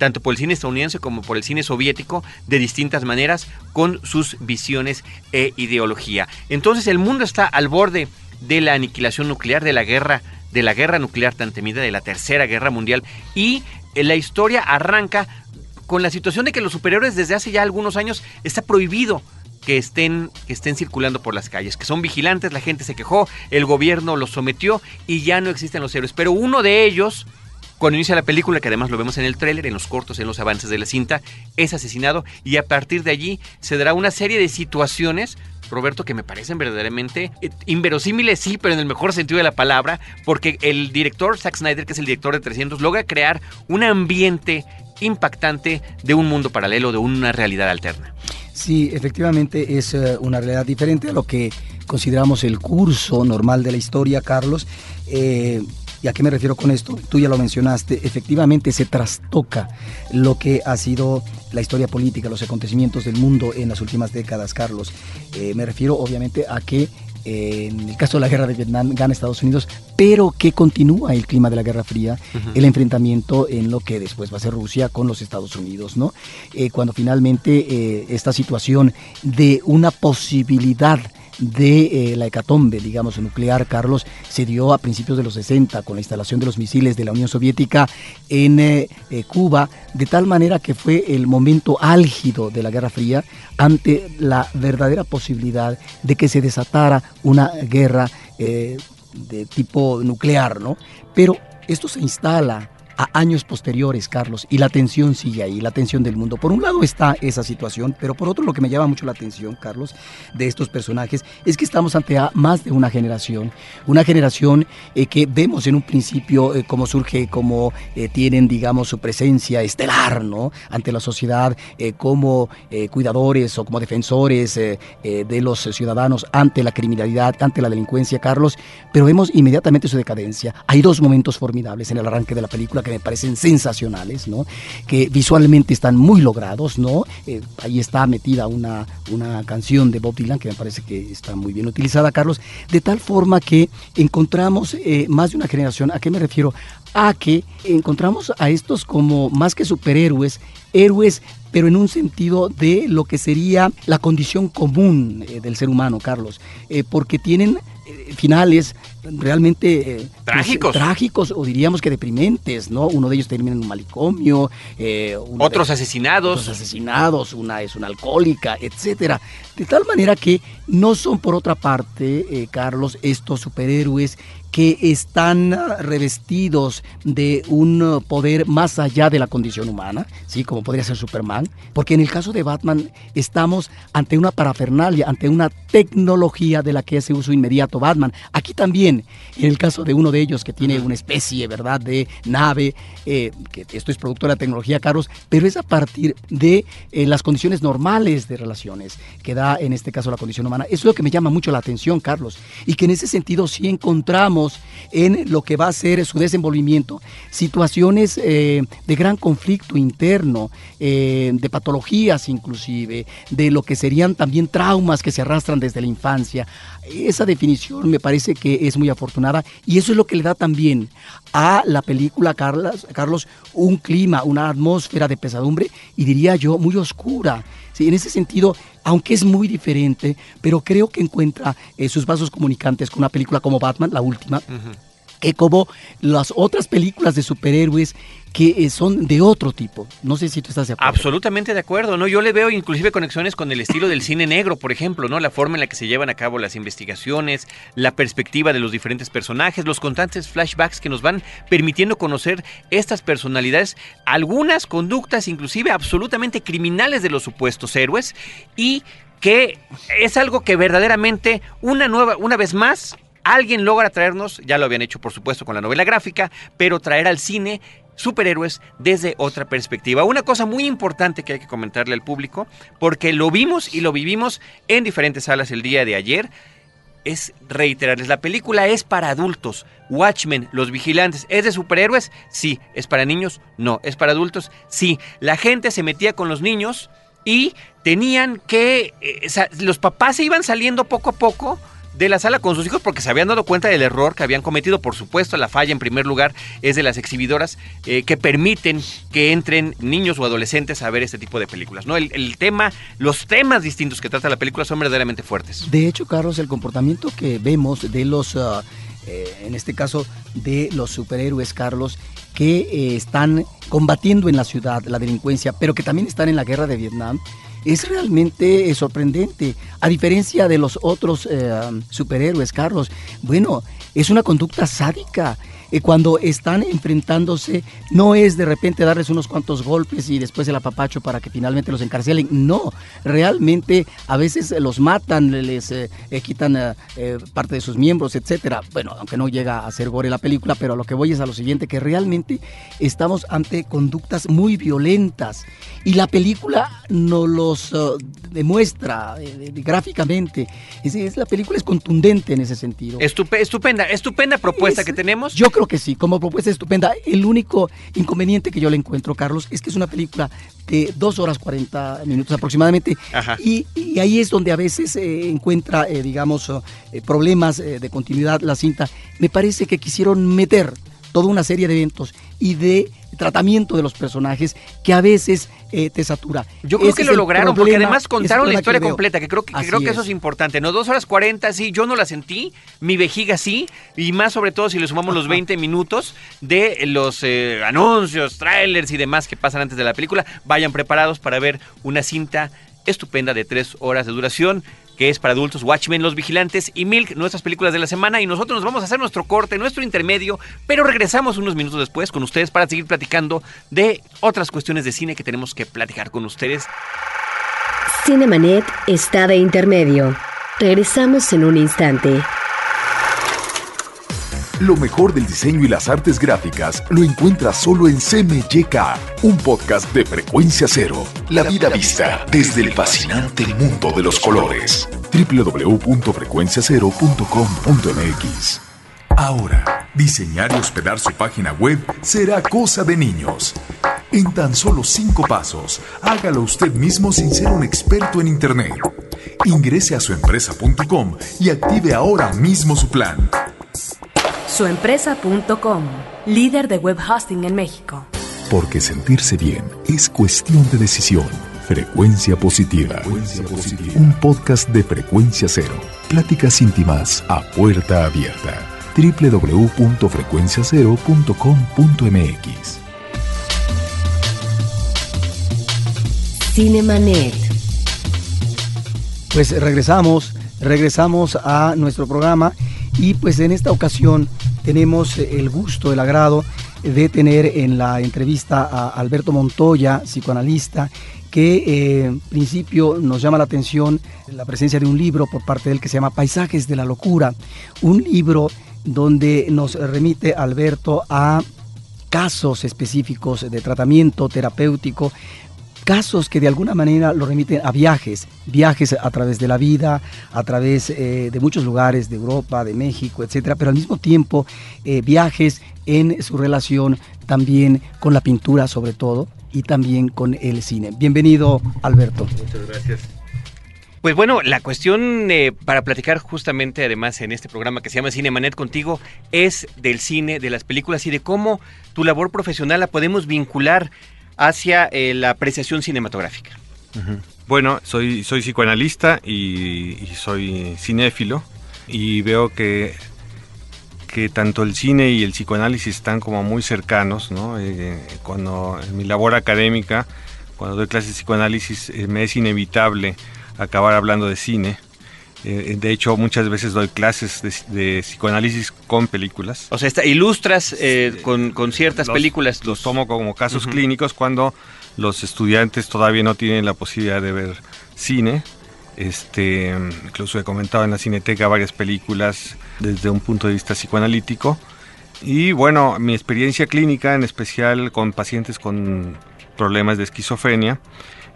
tanto por el cine estadounidense como por el cine soviético, de distintas maneras, con sus visiones e ideología. Entonces el mundo está al borde de la aniquilación nuclear, de la guerra, de la guerra nuclear tan temida, de la tercera guerra mundial, y eh, la historia arranca con la situación de que los superhéroes desde hace ya algunos años está prohibido que estén, que estén circulando por las calles, que son vigilantes, la gente se quejó, el gobierno los sometió y ya no existen los héroes. Pero uno de ellos, cuando inicia la película, que además lo vemos en el tráiler, en los cortos, en los avances de la cinta, es asesinado y a partir de allí se dará una serie de situaciones Roberto, que me parecen verdaderamente eh, inverosímiles, sí, pero en el mejor sentido de la palabra, porque el director Zack Snyder, que es el director de 300, logra crear un ambiente impactante de un mundo paralelo, de una realidad alterna. Sí, efectivamente es eh, una realidad diferente a lo que consideramos el curso normal de la historia, Carlos. Eh, ¿Y a qué me refiero con esto? Tú ya lo mencionaste, efectivamente se trastoca lo que ha sido la historia política, los acontecimientos del mundo en las últimas décadas, Carlos. Eh, me refiero obviamente a que eh, en el caso de la guerra de Vietnam gana Estados Unidos, pero que continúa el clima de la Guerra Fría, el enfrentamiento en lo que después va a ser Rusia con los Estados Unidos, ¿no? Eh, cuando finalmente esta situación de una posibilidad de eh, la hecatombe, digamos, nuclear, Carlos, se dio a principios de los 60 con la instalación de los misiles de la Unión Soviética en eh, eh, Cuba, de tal manera que fue el momento álgido de la Guerra Fría ante la verdadera posibilidad de que se desatara una guerra de tipo nuclear, ¿no? Pero esto se instala a años posteriores, Carlos, y la tensión sigue ahí, la tensión del mundo. Por un lado está esa situación, pero por otro lo que me llama mucho la atención, Carlos, de estos personajes, es que estamos ante más de una generación, una generación eh, que vemos en un principio eh, cómo surge, cómo eh, tienen, digamos, su presencia estelar, ¿no? Ante la sociedad, como cuidadores o como defensores de los ciudadanos ante la criminalidad, ante la delincuencia, Carlos, pero vemos inmediatamente su decadencia. Hay dos momentos formidables en el arranque de la película que me parecen sensacionales, ¿no? Que visualmente están muy logrados, ¿no? Eh, ahí está metida una, una canción de Bob Dylan que me parece que está muy bien utilizada, Carlos, de tal forma que encontramos eh, más de una generación, ¿a qué me refiero? A que encontramos a estos como más que superhéroes, héroes pero en un sentido de lo que sería la condición común eh, del ser humano, Carlos, porque tienen finales realmente eh, pues, trágicos. trágicos o diríamos que deprimentes, ¿no? Uno de ellos termina en un manicomio, eh, otros asesinados, otros asesinados, una es una alcohólica, etcétera. De tal manera que no son por otra parte, eh, Carlos, estos superhéroes que están revestidos de un poder más allá de la condición humana, ¿sí? como podría ser Superman, porque en el caso de Batman estamos ante una parafernalia, ante una tecnología de la que hace uso inmediato Batman. Aquí también, en el caso de uno de ellos que tiene una especie, ¿verdad?, de nave, eh, que esto es producto de la tecnología, Carlos, pero es a partir de eh, las condiciones normales de relaciones que da en este caso la condición humana. Eso es lo que me llama mucho la atención, Carlos, y que en ese sentido sí encontramos en lo que va a ser su desenvolvimiento, situaciones eh, de gran conflicto interno, eh, de patologías inclusive, de lo que serían también traumas que se arrastran desde la infancia. Esa definición me parece que es muy afortunada y eso es lo que le da también a la película, Carlos un clima, una atmósfera de pesadumbre y diría yo muy oscura. Sí, en ese sentido, aunque es muy diferente, pero creo que encuentra eh, sus vasos comunicantes con una película como Batman, la última, que como las otras películas de superhéroes que eh, son de otro tipo. No sé si tú estás de acuerdo. Absolutamente de acuerdo, ¿no? Yo le veo inclusive conexiones con el estilo del cine negro, por ejemplo, ¿no? La forma en la que se llevan a cabo las investigaciones, la perspectiva de los diferentes personajes, los constantes flashbacks que nos van permitiendo conocer estas personalidades, algunas conductas inclusive absolutamente criminales de los supuestos héroes y que es algo que verdaderamente una nueva una vez más alguien logra traernos, ya lo habían hecho por supuesto con la novela gráfica, pero traer al cine superhéroes desde otra perspectiva. Una cosa muy importante que hay que comentarle al público, porque lo vimos y lo vivimos en diferentes salas el día de ayer, es reiterarles, la película es para adultos. Watchmen, Los Vigilantes, ¿es de superhéroes? Sí. ¿Es para niños? No. ¿Es para adultos? Sí. La gente se metía con los niños y tenían que... Eh, los papás se iban saliendo poco a poco de la sala con sus hijos porque se habían dado cuenta del error que habían cometido. Por supuesto, la falla en primer lugar es de las exhibidoras eh, que permiten que entren niños o adolescentes a ver este tipo de películas. ¿no? El, tema, los temas distintos que trata la película son verdaderamente fuertes. De hecho, Carlos, el comportamiento que vemos de los, ah, eh, en este caso, de los superhéroes, Carlos, que eh, están combatiendo en la ciudad la delincuencia, pero que también están en la guerra de Vietnam, es realmente eh, sorprendente. A diferencia de los otros eh, superhéroes, Carlos, bueno, es una conducta sádica. Eh, cuando están enfrentándose, no es de repente darles unos cuantos golpes y después el apapacho para que finalmente los encarcelen. No, realmente a veces los matan, les quitan parte de sus miembros, etcétera. Bueno, aunque no llega a ser gore la película, pero lo que voy es a lo siguiente, que realmente estamos ante conductas muy violentas y la película nos los uh, demuestra eh, gráficamente. Es, la película es contundente en ese sentido. estupenda, estupenda propuesta que tenemos. Yo creo que sí, como propuesta estupenda. El único inconveniente que yo le encuentro, Carlos, es que es una película de dos horas 40 minutos aproximadamente. Y, ahí es donde a veces se encuentra, eh, digamos, eh, problemas de continuidad la cinta. Me parece que quisieron meter toda una serie de eventos y de tratamiento de los personajes que a veces eh, te satura. Yo creo que lo lograron, porque además contaron la historia completa, que creo que, creo que eso es importante. No, dos horas cuarenta, sí, yo no la sentí, mi vejiga sí, y más sobre todo si le sumamos los 20 minutos de los eh, anuncios, trailers y demás que pasan antes de la película. Vayan preparados para ver una cinta estupenda de tres horas de duración que es para adultos, Watchmen, Los Vigilantes y Milk, nuestras películas de la semana. Y nosotros nos vamos a hacer nuestro corte, nuestro intermedio, pero regresamos unos minutos después con ustedes para seguir platicando de otras cuestiones de cine que tenemos que platicar con ustedes. Cinemanet está de intermedio. Regresamos en un instante. Lo mejor del diseño y las artes gráficas lo encuentras solo en CMYK, un podcast de frecuencia cero. La vida vista desde el fascinante mundo de los colores. www.frecuenciacero.com.mx Ahora, diseñar y hospedar su página web será cosa de niños. En tan solo cinco pasos, hágalo usted mismo sin ser un experto en Internet. Ingrese a suempresa.com y active ahora mismo su plan. Suempresa.com, líder de web hosting en México. Porque sentirse bien es cuestión de decisión. Frecuencia positiva. Un podcast de frecuencia cero. Pláticas íntimas a puerta abierta. www.frecuenciacero.com.mx Cinemanet. Pues regresamos, regresamos a nuestro programa y pues en esta ocasión tenemos el gusto, el agrado de tener en la entrevista a Alberto Montoya, psicoanalista, que en principio nos llama la atención la presencia de un libro por parte de él que se llama Paisajes de la Locura, un libro donde nos remite Alberto a casos específicos de tratamiento terapéutico casos que de alguna manera lo remiten a viajes, viajes a través de la vida, a través eh, de muchos lugares de Europa, de México, etcétera, pero al mismo tiempo eh, viajes en su relación también con la pintura sobre todo y también con el cine. Bienvenido, Alberto. Muchas gracias. Pues bueno, la cuestión eh, para platicar justamente además en este programa que se llama Cinemanet contigo es del cine, de las películas y de cómo tu labor profesional la podemos vincular hacia eh, la apreciación cinematográfica. Bueno, soy, soy psicoanalista y, soy cinéfilo y veo que, que tanto el cine y el psicoanálisis están como muy cercanos, ¿no? Eh, cuando en mi labor académica, cuando doy clases de psicoanálisis, me es inevitable acabar hablando de cine. Eh, de hecho, muchas veces doy clases de, psicoanálisis con películas. O sea, está, ilustras eh, con, ciertas películas. Los tomo como casos clínicos cuando los estudiantes todavía no tienen la posibilidad de ver cine. Este, incluso he comentado en la cineteca varias películas desde un punto de vista psicoanalítico. Y bueno, mi experiencia clínica, en especial con pacientes con problemas de esquizofrenia,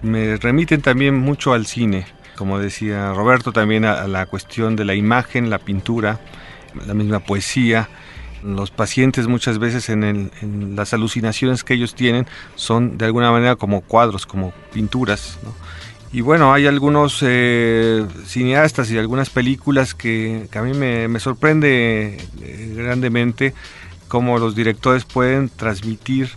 me remiten también mucho al cine, como decía Roberto, también a, la cuestión de la imagen, la pintura, la misma poesía. Los pacientes muchas veces en, las alucinaciones que ellos tienen son de alguna manera como cuadros, como pinturas. Y bueno, hay algunos eh, cineastas y algunas películas que, a mí me, sorprende eh, grandemente cómo los directores pueden transmitir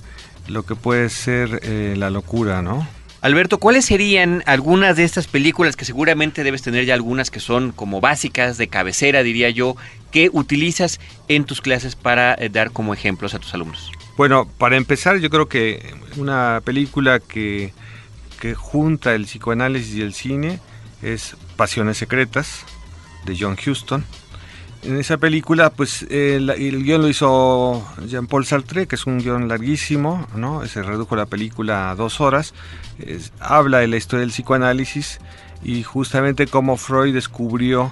lo que puede ser eh, la locura, ¿no? Alberto, ¿cuáles serían algunas de estas películas que seguramente debes tener ya algunas que son como básicas, de cabecera, diría yo, que utilizas en tus clases para eh, dar como ejemplos a tus alumnos? Bueno, para empezar, yo creo que una película que, que junta el psicoanálisis y el cine es Pasiones Secretas, de John Huston. En esa película, pues el, guion lo hizo Jean-Paul Sartre, que es un guion larguísimo, ¿no? Se redujo la película a dos horas. habla de la historia del psicoanálisis y justamente cómo Freud descubrió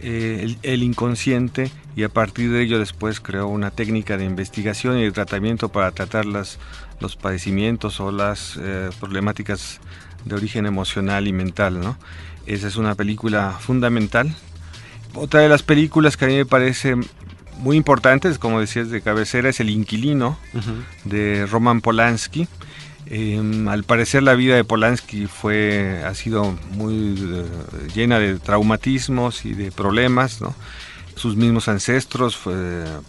eh, el, inconsciente y a partir de ello después creó una técnica de investigación y de tratamiento para tratar las, los padecimientos o las eh, problemáticas de origen emocional y mental, ¿no? Esa es una película fundamental otra de las películas que a mí me parece muy importantes, como decías, de cabecera, es El Inquilino, de Roman Polanski. Em, al parecer la vida de Polanski fue, ha sido muy eh, llena de traumatismos y de problemas, Sus mismos ancestros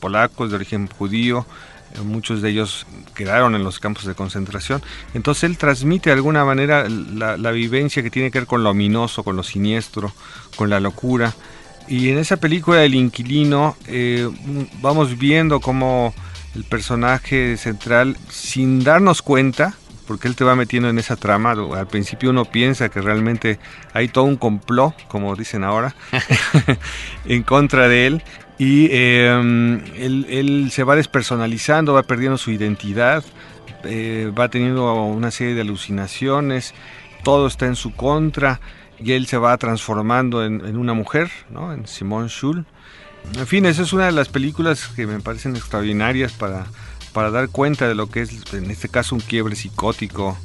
polacos de origen judío, eh, muchos de ellos quedaron en los campos de concentración. Entonces él transmite de alguna manera la, la vivencia que tiene que ver con lo ominoso, con lo siniestro, con la locura. Y en esa película del inquilino eh, vamos viendo cómo el personaje central, sin darnos cuenta, porque él te va metiendo en esa trama, al principio uno piensa que realmente hay todo un complot, como dicen ahora, en contra de él, y em, él, se va despersonalizando, va perdiendo su identidad, eh, va teniendo una serie de alucinaciones, todo está en su contra y él se va transformando en, una mujer, ¿no? en Simone Schul. En fin, esa es una de las películas que me parecen extraordinarias para, para dar cuenta de lo que es, en este caso, un quiebre psicótico,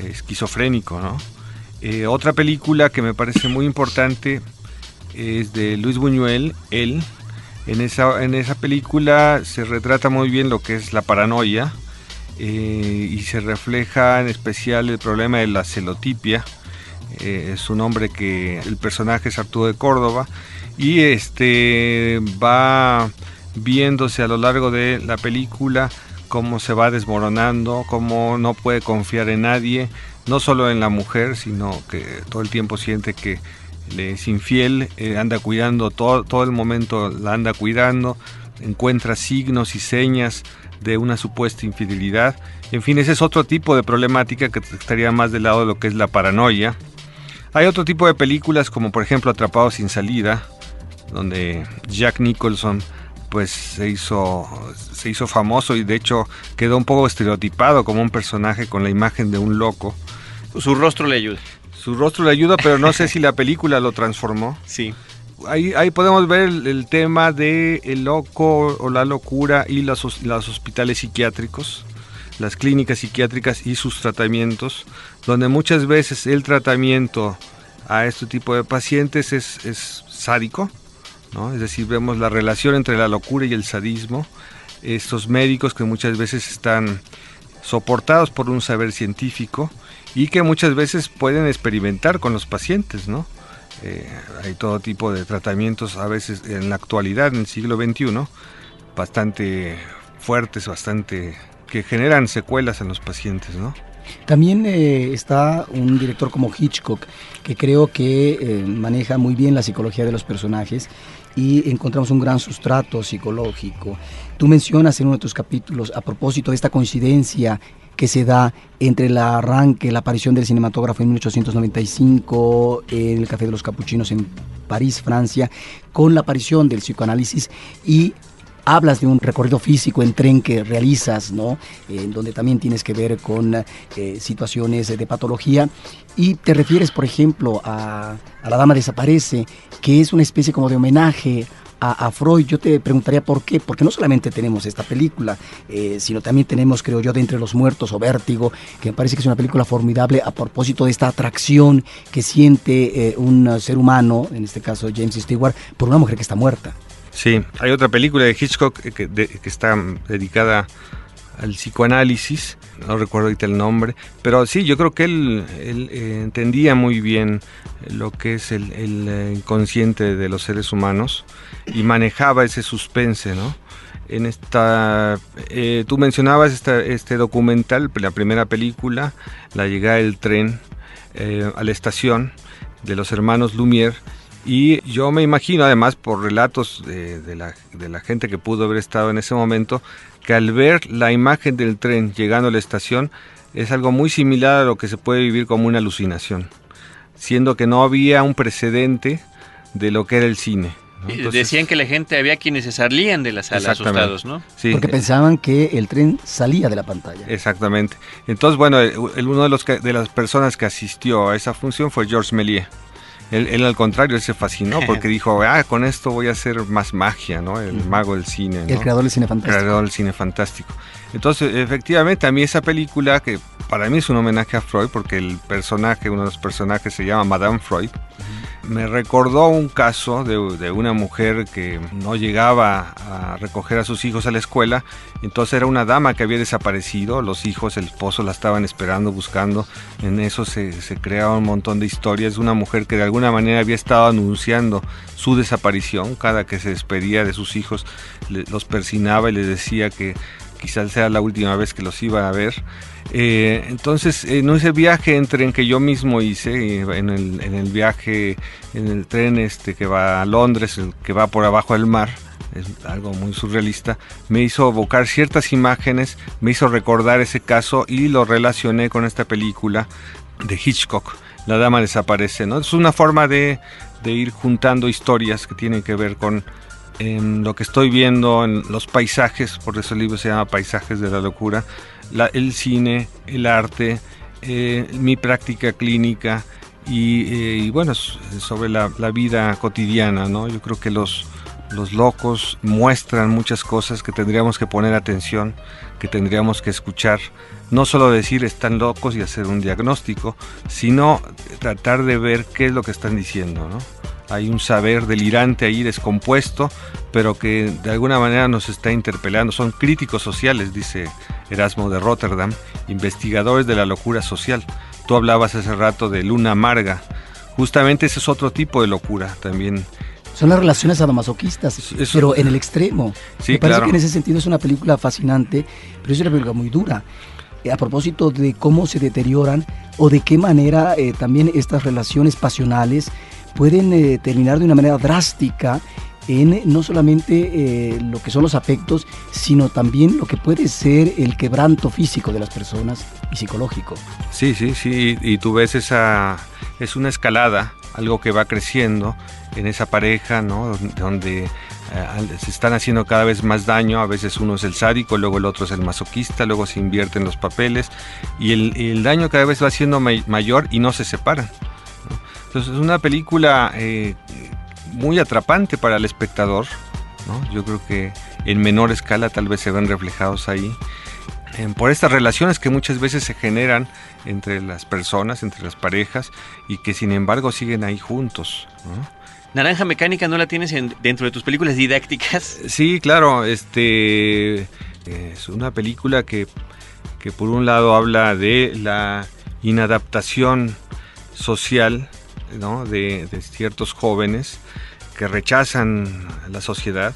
eh, esquizofrénico. ¿no? Eh, otra película que me parece muy importante es de Luis Buñuel, Él. En esa, en esa película se retrata muy bien lo que es la paranoia eh, y se refleja en especial el problema de la celotipia eh, es que el personaje es Arturo de Córdoba y este va viéndose a lo largo de la película cómo se va desmoronando, cómo no puede confiar en nadie, no solo en la mujer, sino que todo el tiempo siente que le es infiel, eh, anda cuidando todo, todo el momento, la anda cuidando, encuentra signos y señas de una supuesta infidelidad. En fin, ese es otro tipo de problemática que estaría más del lado de lo que es la paranoia, hay otro tipo de películas como por ejemplo Atrapado sin salida, donde Jack Nicholson pues se hizo se hizo famoso y de hecho quedó un poco estereotipado como un personaje con la imagen de un loco. Su rostro le ayuda. Su rostro le ayuda, pero no sé si la película lo transformó. Sí. Ahí, ahí podemos ver el, tema de el loco o la locura y los, los hospitales psiquiátricos. Las clínicas psiquiátricas y sus tratamientos, donde muchas veces el tratamiento a este tipo de pacientes es, es sádico, ¿no? es decir, vemos la relación entre la locura y el sadismo, estos médicos que muchas veces están soportados por un saber científico y que muchas veces pueden experimentar con los pacientes, ¿no? Eh, hay todo tipo de tratamientos a veces en la actualidad, en el siglo XXI, bastante fuertes, bastante que generan secuelas en los pacientes, ¿no? También eh, está un director como Hitchcock, que creo que eh, maneja muy bien la psicología de los personajes y encontramos un gran sustrato psicológico. Tú mencionas en uno de tus capítulos, a propósito de esta coincidencia que se da entre el arranque, la aparición del cinematógrafo en 1895 en el Café de los Capuchinos en París, Francia, con la aparición del psicoanálisis y hablas de un recorrido físico en tren que realizas, ¿no? En donde también tienes que ver con eh, situaciones de patología y te refieres, por ejemplo, a, La Dama Desaparece, que es una especie como de homenaje a, Freud, yo te preguntaría por qué, porque no solamente tenemos esta película, eh, sino también tenemos, creo yo, de Entre los Muertos o Vértigo, que me parece que es una película formidable a propósito de esta atracción que siente eh, un ser humano, en este caso James Stewart, por una mujer que está muerta. Sí, hay otra película de Hitchcock que, está dedicada al psicoanálisis, no recuerdo ahorita el nombre, pero sí, yo creo que él, eh, entendía muy bien lo que es el, el, inconsciente de los seres humanos y manejaba ese suspense, ¿no? En esta, eh, tú mencionabas este documental, la primera película, la llegada del tren eh, a la estación de los hermanos Lumière, y yo me imagino, además, por relatos de, la, de, la, gente que pudo haber estado en ese momento, que al ver la imagen del tren llegando a la estación, es algo muy similar a lo que se puede vivir como una alucinación, siendo que no había un precedente de lo que era el cine. Decían que la gente había quienes se salían de la sala asustados, ¿no? Sí. Porque pensaban que el tren salía de la pantalla. Exactamente. Entonces, bueno, uno de, los, de las personas que asistió a esa función fue Georges Méliès él, al contrario, él se fascinó porque dijo, ah, con esto voy a hacer más magia, ¿no? El mago del cine. El creador del cine fantástico. El creador del cine fantástico. Entonces, efectivamente, a mí esa película, que para mí es un homenaje a Freud, porque el personaje, uno de los personajes se llama Madame Freud, me recordó un caso de, una mujer que no llegaba a recoger a sus hijos a la escuela, entonces era una dama que había desaparecido, los hijos, el esposo la estaban esperando, buscando, en eso se, se creaba un montón de historias, una mujer que de alguna manera había estado anunciando su desaparición, cada que se despedía de sus hijos los persinaba y les decía que quizás sea la última vez que los iba a ver. Eh, entonces, en ese viaje en tren que yo mismo hice, en el, viaje, en el tren este que va a Londres, que va por abajo del mar, es algo muy surrealista, me hizo evocar ciertas imágenes, me hizo recordar ese caso y lo relacioné con esta película de Hitchcock, La Dama Desaparece. ¿no? Es una forma de ir juntando historias que tienen que ver con en lo que estoy viendo, en los paisajes, por eso el libro se llama Paisajes de la Locura, el cine, el arte, eh, mi práctica clínica y, eh, bueno, sobre la, vida cotidiana, ¿no? Yo creo que los, los locos muestran muchas cosas que tendríamos que poner atención, que tendríamos que escuchar, no solo decir están locos y hacer un diagnóstico, sino tratar de ver qué es lo que están diciendo, ¿no? Hay un saber delirante ahí descompuesto, pero que de alguna manera nos está interpelando. Son críticos sociales, dice Erasmo de Rotterdam, investigadores de la locura social. Tú hablabas hace rato de luna amarga. Justamente ese es otro tipo de locura también. Son las relaciones sadomasoquistas, pero en el extremo. Me parece que en ese sentido es una película fascinante, pero es una película muy dura a propósito de cómo se deterioran o de qué manera eh, también estas relaciones pasionales pueden eh, terminar de una manera drástica en no solamente eh, lo que son los afectos, sino también lo que puede ser el quebranto físico de las personas y psicológico. Sí, sí, sí, y tú ves esa, es una escalada, algo que va creciendo en esa pareja, ¿no? Donde eh, se están haciendo cada vez más daño, a veces uno es el sádico, luego el otro es el masoquista, luego se invierten los papeles y el, el daño cada vez va siendo mayor y no se separan. Entonces es una película eh, muy atrapante para el espectador. Yo creo que en menor escala tal vez se ven reflejados ahí. por estas relaciones que muchas veces se generan entre las personas, entre las parejas, y que sin embargo siguen ahí juntos. Naranja Mecánica no la tienes dentro de tus películas didácticas. Sí, claro, este es una película que, que por un lado habla de la inadaptación social de, ciertos jóvenes que rechazan la sociedad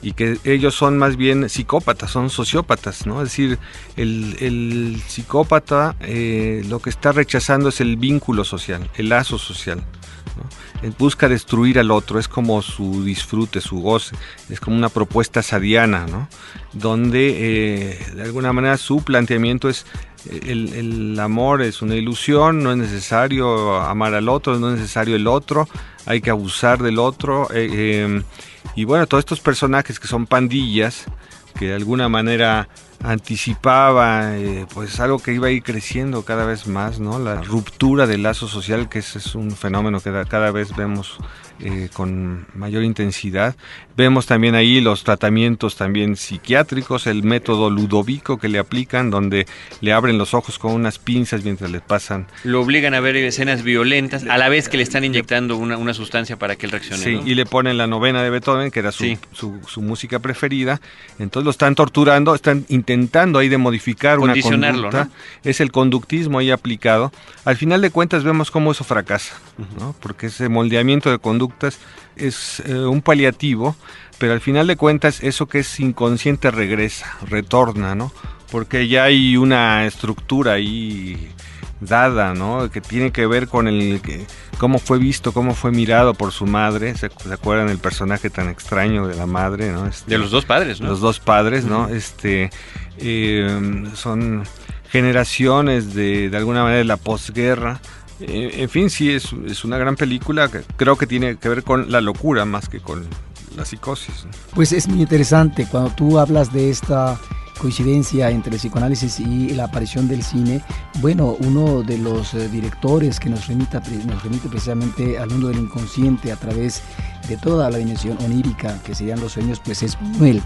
y que ellos son más bien psicópatas, son sociópatas, ¿no? Es decir, el, psicópata eh, lo que está rechazando es el vínculo social, el lazo social. Busca destruir al otro, es como su disfrute, su goce, es como una propuesta sadiana, ¿no? Donde eh, de alguna manera su planteamiento es el, amor es una ilusión, no es necesario amar al otro, no es necesario el otro, hay que abusar del otro. Eh, em, y bueno, todos estos personajes que son pandillas, que de alguna manera anticipaba eh, pues algo que iba a ir creciendo cada vez más, ¿no? La ruptura del lazo social, que ese es un fenómeno que cada vez vemos eh, con mayor intensidad. Vemos también ahí los tratamientos también psiquiátricos, el método ludovico que le aplican, donde le abren los ojos con unas pinzas mientras le pasan. Lo obligan a ver escenas violentas, a la vez que le están inyectando una, sustancia para que él reaccione. Sí, y le ponen la novena de Beethoven, que era su, su, música preferida. Entonces lo están torturando, están intentando ahí de modificar una conducta. Es el conductismo ahí aplicado. Al final de cuentas vemos cómo eso fracasa, ¿no? porque ese moldeamiento de conducta es eh, un paliativo, pero al final de cuentas eso que es inconsciente regresa, retorna, ¿no? Porque ya hay una estructura ahí dada, ¿no? Que tiene que ver con el cómo fue visto, cómo fue mirado por su madre. ¿Se, acuerdan el personaje tan extraño de la madre, ¿no? Este, de los dos padres, ¿no? Los dos padres, ¿no? Este eh, son generaciones de, de alguna manera de la posguerra eh, en fin, sí, es, es, una gran película que creo que tiene que ver con la locura más que con la psicosis. Pues es muy interesante cuando tú hablas de esta coincidencia entre el psicoanálisis y la aparición del cine, bueno, uno de los eh, directores que nos remite, nos remite precisamente al mundo del inconsciente a través de toda la dimensión onírica que serían los sueños, pues es Buñuel.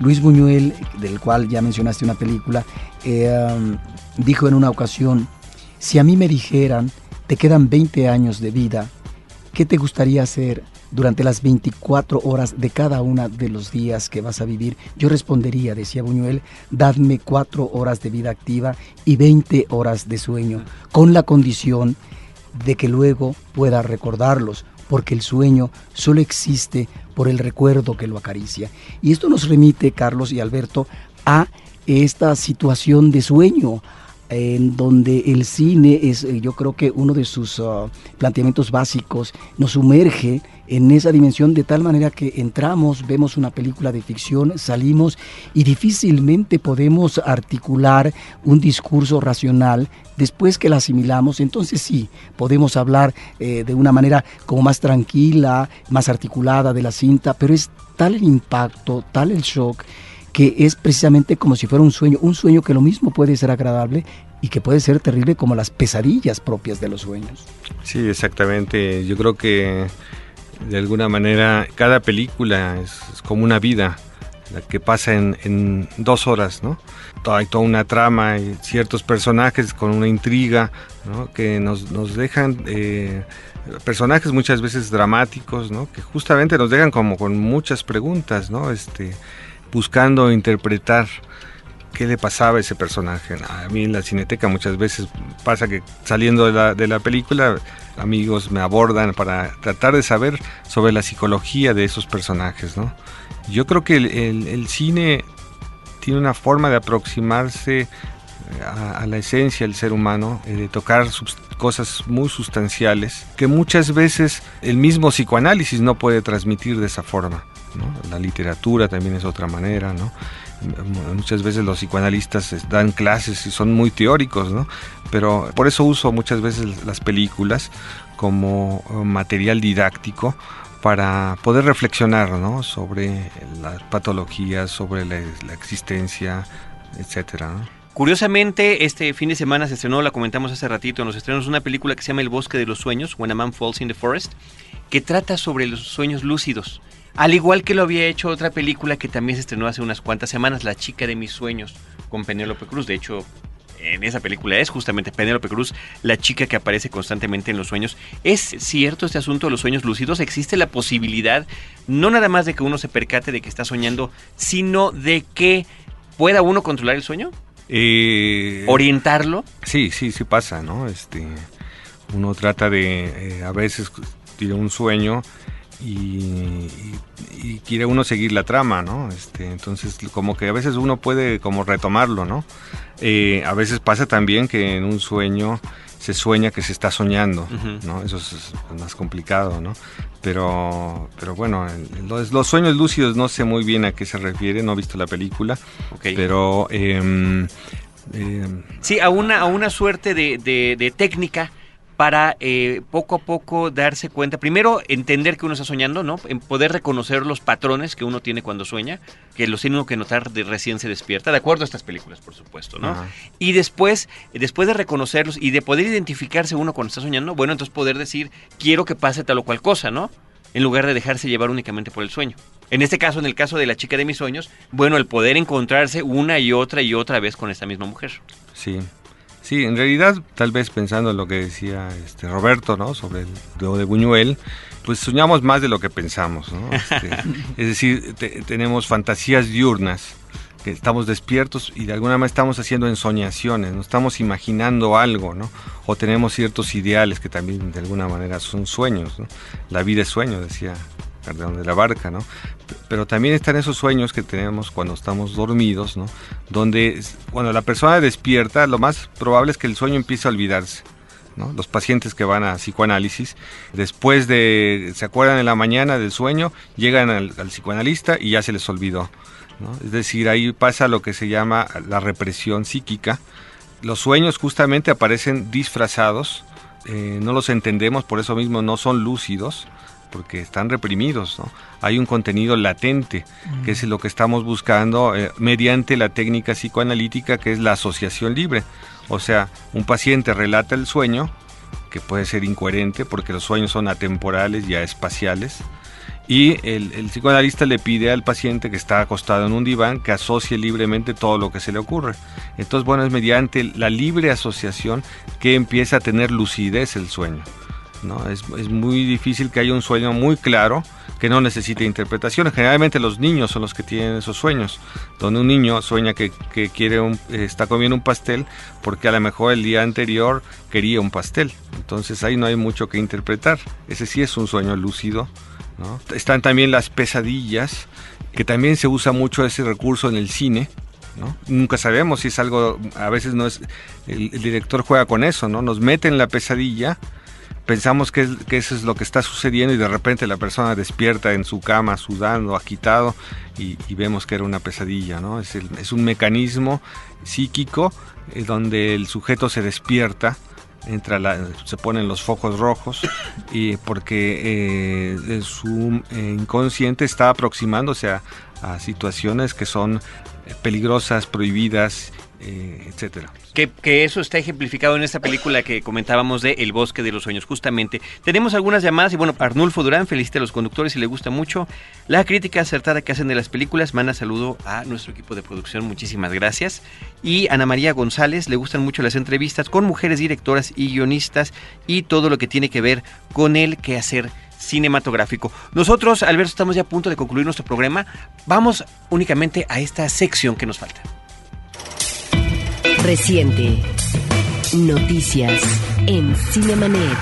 Luis Buñuel, del cual ya mencionaste una película, eh, um, dijo en una ocasión, si a mí me dijeran te quedan 20 años de vida, ¿qué te gustaría hacer durante las 24 horas de cada uno de los días que vas a vivir? Yo respondería, decía Buñuel, dadme 4 horas de vida activa y 20 horas de sueño, con la condición de que luego pueda recordarlos, porque el sueño solo existe por el recuerdo que lo acaricia. Y esto nos remite, Carlos y Alberto, a esta situación de sueño, en donde el cine es, eh, yo creo que uno de sus ah, planteamientos básicos, nos sumerge en esa dimensión de tal manera que entramos, vemos una película de ficción, salimos y difícilmente podemos articular un discurso racional después que la asimilamos, entonces sí, podemos hablar eh, de una manera como más tranquila, más articulada de la cinta, pero es tal el impacto, tal el shock que es precisamente como si fuera un sueño, un sueño que lo mismo puede ser agradable y que puede ser terrible como las pesadillas propias de los sueños. Sí, exactamente. Yo creo que de alguna manera cada película es, como una vida la que pasa en, dos horas, ¿no? Hay toda una trama y ciertos personajes con una intriga, ¿no? Que nos, dejan eh, personajes muchas veces dramáticos, ¿no? Que justamente nos dejan como con muchas preguntas, ¿no? Este, buscando interpretar qué le pasaba a ese personaje. A mí en la cineteca muchas veces pasa que saliendo de la, de la película amigos me abordan para tratar de saber sobre la psicología de esos personajes. ¿no? Yo creo que el, cine tiene una forma de aproximarse eh, a, la esencia del ser humano, eh, de tocar cosas muy sustanciales que muchas veces el mismo psicoanálisis no puede transmitir de esa forma. La literatura también es otra manera, ¿no? Muchas veces los psicoanalistas dan clases y son muy teóricos, ¿no? Pero por eso uso muchas veces las películas como eh, material didáctico para poder reflexionar ¿no? sobre las patologías, sobre la, existencia, etcétera. Curiosamente, este fin de semana se estrenó, la comentamos hace ratito en los estrenos, una película que se llama El Bosque de los Sueños, When a Man Falls in the Forest, que trata sobre los sueños lúcidos. Al igual que lo había hecho otra película que también se estrenó hace unas cuantas semanas, La chica de mis sueños, con Penélope Cruz. De hecho, en esa película es justamente Penélope Cruz, la chica que aparece constantemente en los sueños. ¿Es cierto este asunto de los sueños lúcidos? ¿Existe la posibilidad, no nada más de que uno se percate de que está soñando, sino de que pueda uno controlar el sueño? Eh, ¿Orientarlo? Sí, sí, sí pasa, ¿no? Este, uno trata de, eh, a veces tiene un sueño y, quiere uno seguir la trama, ¿no? Este, entonces, como que a veces uno puede como retomarlo, ¿no? Eh, a veces pasa también que en un sueño se sueña que se está soñando, ¿no? Eso es, más complicado, ¿no? Pero, pero bueno, los, sueños lúcidos no sé muy bien a qué se refiere, no he visto la película, pero... Em, em, sí, a una, a una suerte de, de técnica para eh, poco a poco darse cuenta, primero entender que uno está soñando, ¿no? En poder reconocer los patrones que uno tiene cuando sueña, que los tiene uno que notar de recién se despierta, de acuerdo a estas películas, por supuesto, ¿no? Y después, después de reconocerlos y de poder identificarse uno cuando está soñando, bueno, entonces poder decir, quiero que pase tal o cual cosa, ¿no? En lugar de dejarse llevar únicamente por el sueño. En este caso, en el caso de la chica de mis sueños, bueno, el poder encontrarse una y otra y otra vez con esta misma mujer. Sí, Sí, en realidad, tal vez pensando en lo que decía este Roberto, ¿no? Sobre el de Buñuel, pues soñamos más de lo que pensamos, ¿no? Este, es decir, tenemos fantasías diurnas, que estamos despiertos y de alguna manera estamos haciendo ensoñaciones, no estamos imaginando algo, ¿no? O tenemos ciertos ideales que también de alguna manera son sueños, ¿no? La vida es sueño, decía de la Barca, ¿no? Pero también están esos sueños que tenemos cuando estamos dormidos, ¿no? Donde cuando la persona despierta, lo más probable es que el sueño empiece a olvidarse. ¿no? Los pacientes que van a psicoanálisis, después de, se acuerdan en la mañana del sueño, llegan al, psicoanalista y ya se les olvidó. ¿no? Es decir, ahí pasa lo que se llama la represión psíquica. Los sueños justamente aparecen disfrazados, eh, no los entendemos, por eso mismo no son lúcidos, porque están reprimidos. Hay un contenido latente, que es lo que estamos buscando eh, mediante la técnica psicoanalítica, que es la asociación libre. O sea, un paciente relata el sueño, que puede ser incoherente, porque los sueños son atemporales y espaciales, y el, el, psicoanalista le pide al paciente que está acostado en un diván que asocie libremente todo lo que se le ocurre. Entonces, bueno, es mediante la libre asociación que empieza a tener lucidez el sueño. ¿No? Es, muy difícil que haya un sueño muy claro que no necesite interpretación. Generalmente los niños son los que tienen esos sueños, donde un niño sueña que, quiere un, está comiendo un pastel porque a lo mejor el día anterior quería un pastel. Entonces ahí no hay mucho que interpretar. Ese sí es un sueño lúcido. Están también las pesadillas, que también se usa mucho ese recurso en el cine. Nunca sabemos si es algo, a veces no es, el, el, director juega con eso, ¿no? Nos mete en la pesadilla pensamos que, eso es lo que está sucediendo y de repente la persona despierta en su cama sudando, agitado y, vemos que era una pesadilla, ¿no? Es, es un mecanismo psíquico eh, donde el sujeto se despierta entra se ponen los focos rojos y porque eh, su eh, inconsciente está aproximándose a situaciones que son peligrosas, prohibidas eh, etcétera. Que, eso está ejemplificado en esta película que comentábamos de El bosque de los sueños, justamente. Tenemos algunas llamadas y bueno, Arnulfo Durán felicita a los conductores y le gusta mucho la crítica acertada que hacen de las películas. Manda saludo a nuestro equipo de producción, muchísimas gracias. Y Ana María González, le gustan mucho las entrevistas con mujeres directoras y guionistas y todo lo que tiene que ver con el quehacer cinematográfico. Nosotros, Alberto, estamos ya a punto de concluir nuestro programa. Vamos únicamente a esta sección que nos falta. Reciente. Noticias en Cinemanet.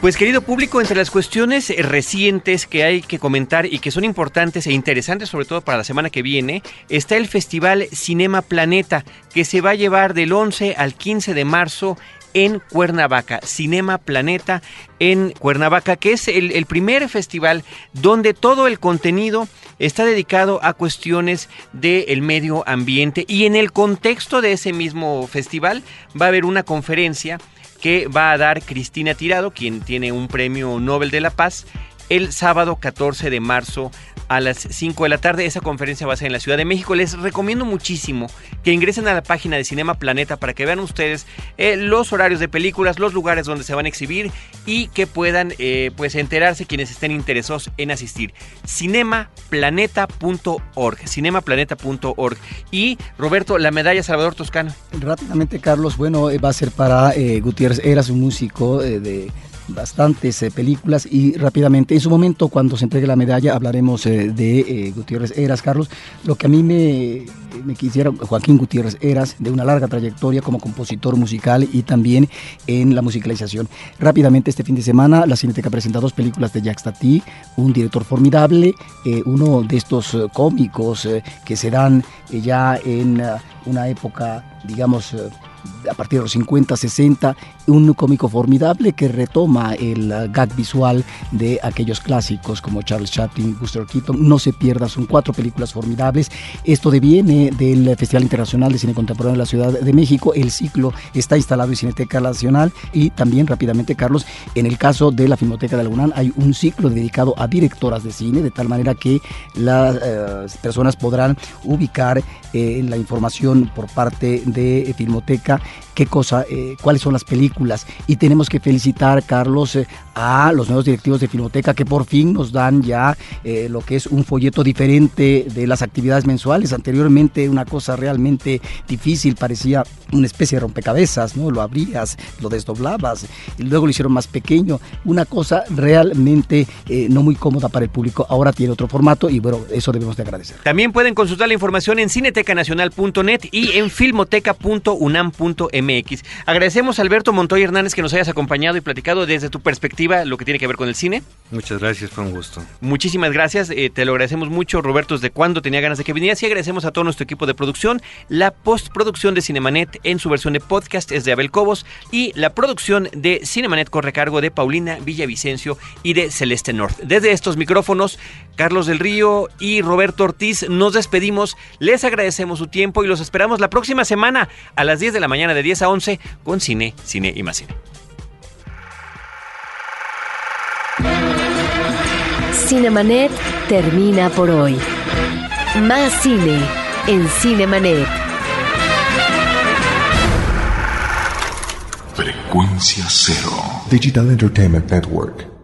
Pues querido público, entre las cuestiones recientes que hay que comentar y que son importantes e interesantes sobre todo para la semana que viene, está el Festival Cinema Planeta, que se va a llevar del 11 al 15 de marzo en Cuernavaca, Cinema Planeta en Cuernavaca, que es el, primer festival donde todo el contenido está dedicado a cuestiones del medio ambiente. Y en el contexto de ese mismo festival va a haber una conferencia que va a dar Cristina Tirado, quien tiene un premio Nobel de la Paz, el sábado 14 de marzo a las 5 de la tarde. Esa conferencia va a ser en la Ciudad de México. Les recomiendo muchísimo que ingresen a la página de Cinema Planeta para que vean ustedes eh, los horarios de películas, los lugares donde se van a exhibir y que puedan eh, pues enterarse quienes estén interesados en asistir. cinemaplaneta.org, cinemaplaneta.org. Y Roberto, la medalla Salvador Toscano. Rápidamente, Carlos, bueno, va a ser para Gutiérrez Eras, un músico de bastantes eh, películas y rápidamente, en su momento cuando se entregue la medalla hablaremos eh, de eh, Gutiérrez Eras, Carlos. Lo que a mí me, quisiera, Joaquín Gutiérrez Eras, de una larga trayectoria como compositor musical y también en la musicalización. Rápidamente, este fin de semana, la Cineteca presenta dos películas de Jacques Tati, un director formidable, uno de estos cómicos que se dan ya en una época, digamos, a partir de los 50, 60, un cómico formidable que retoma el gag visual de aquellos clásicos como Charles Chaplin, Buster Keaton. No se pierda, son cuatro películas formidables. Esto deviene del Festival Internacional de Cine Contemporáneo de la Ciudad de México. El ciclo está instalado en Cineteca Nacional y también rápidamente, Carlos, en el caso de la Filmoteca de la hay un ciclo dedicado a directoras de cine, de tal manera que las eh, personas podrán ubicar eh, la información por parte de Filmoteca qué cosa, eh, cuáles son las películas. Y tenemos que felicitar, Carlos, eh, a los nuevos directivos de Filmoteca que por fin nos dan ya eh, lo que es un folleto diferente de las actividades mensuales. Anteriormente una cosa realmente difícil, parecía una especie de rompecabezas, ¿no? Lo abrías, lo desdoblabas, y luego lo hicieron más pequeño. Una cosa realmente no muy cómoda para el público. Ahora tiene otro formato y bueno, eso debemos de agradecer. También pueden consultar la información en cinetecanacional.net y en filmoteca.unam.mx Agradecemos a Alberto Montoya Hernández que nos hayas acompañado y platicado desde tu perspectiva lo que tiene que ver con el cine. Muchas gracias, fue un gusto. Muchísimas gracias, eh, te lo agradecemos mucho. Roberto, desde cuándo tenía ganas de que vinieras y agradecemos a todo nuestro equipo de producción. La postproducción de Cinemanet en su versión de podcast es de Abel Cobos y la producción de Cinemanet corre cargo de Paulina Villavicencio y de Celeste North. Desde estos micrófonos, Carlos del Río y Roberto Ortiz nos despedimos. Les agradecemos su tiempo y los esperamos la próxima semana a las 10 de la mañana de 10 a 11 con Cine, Cine y más Cine. Cinemanet termina por hoy. Más cine en Cinemanet. Frecuencia cero. Digital Entertainment Network.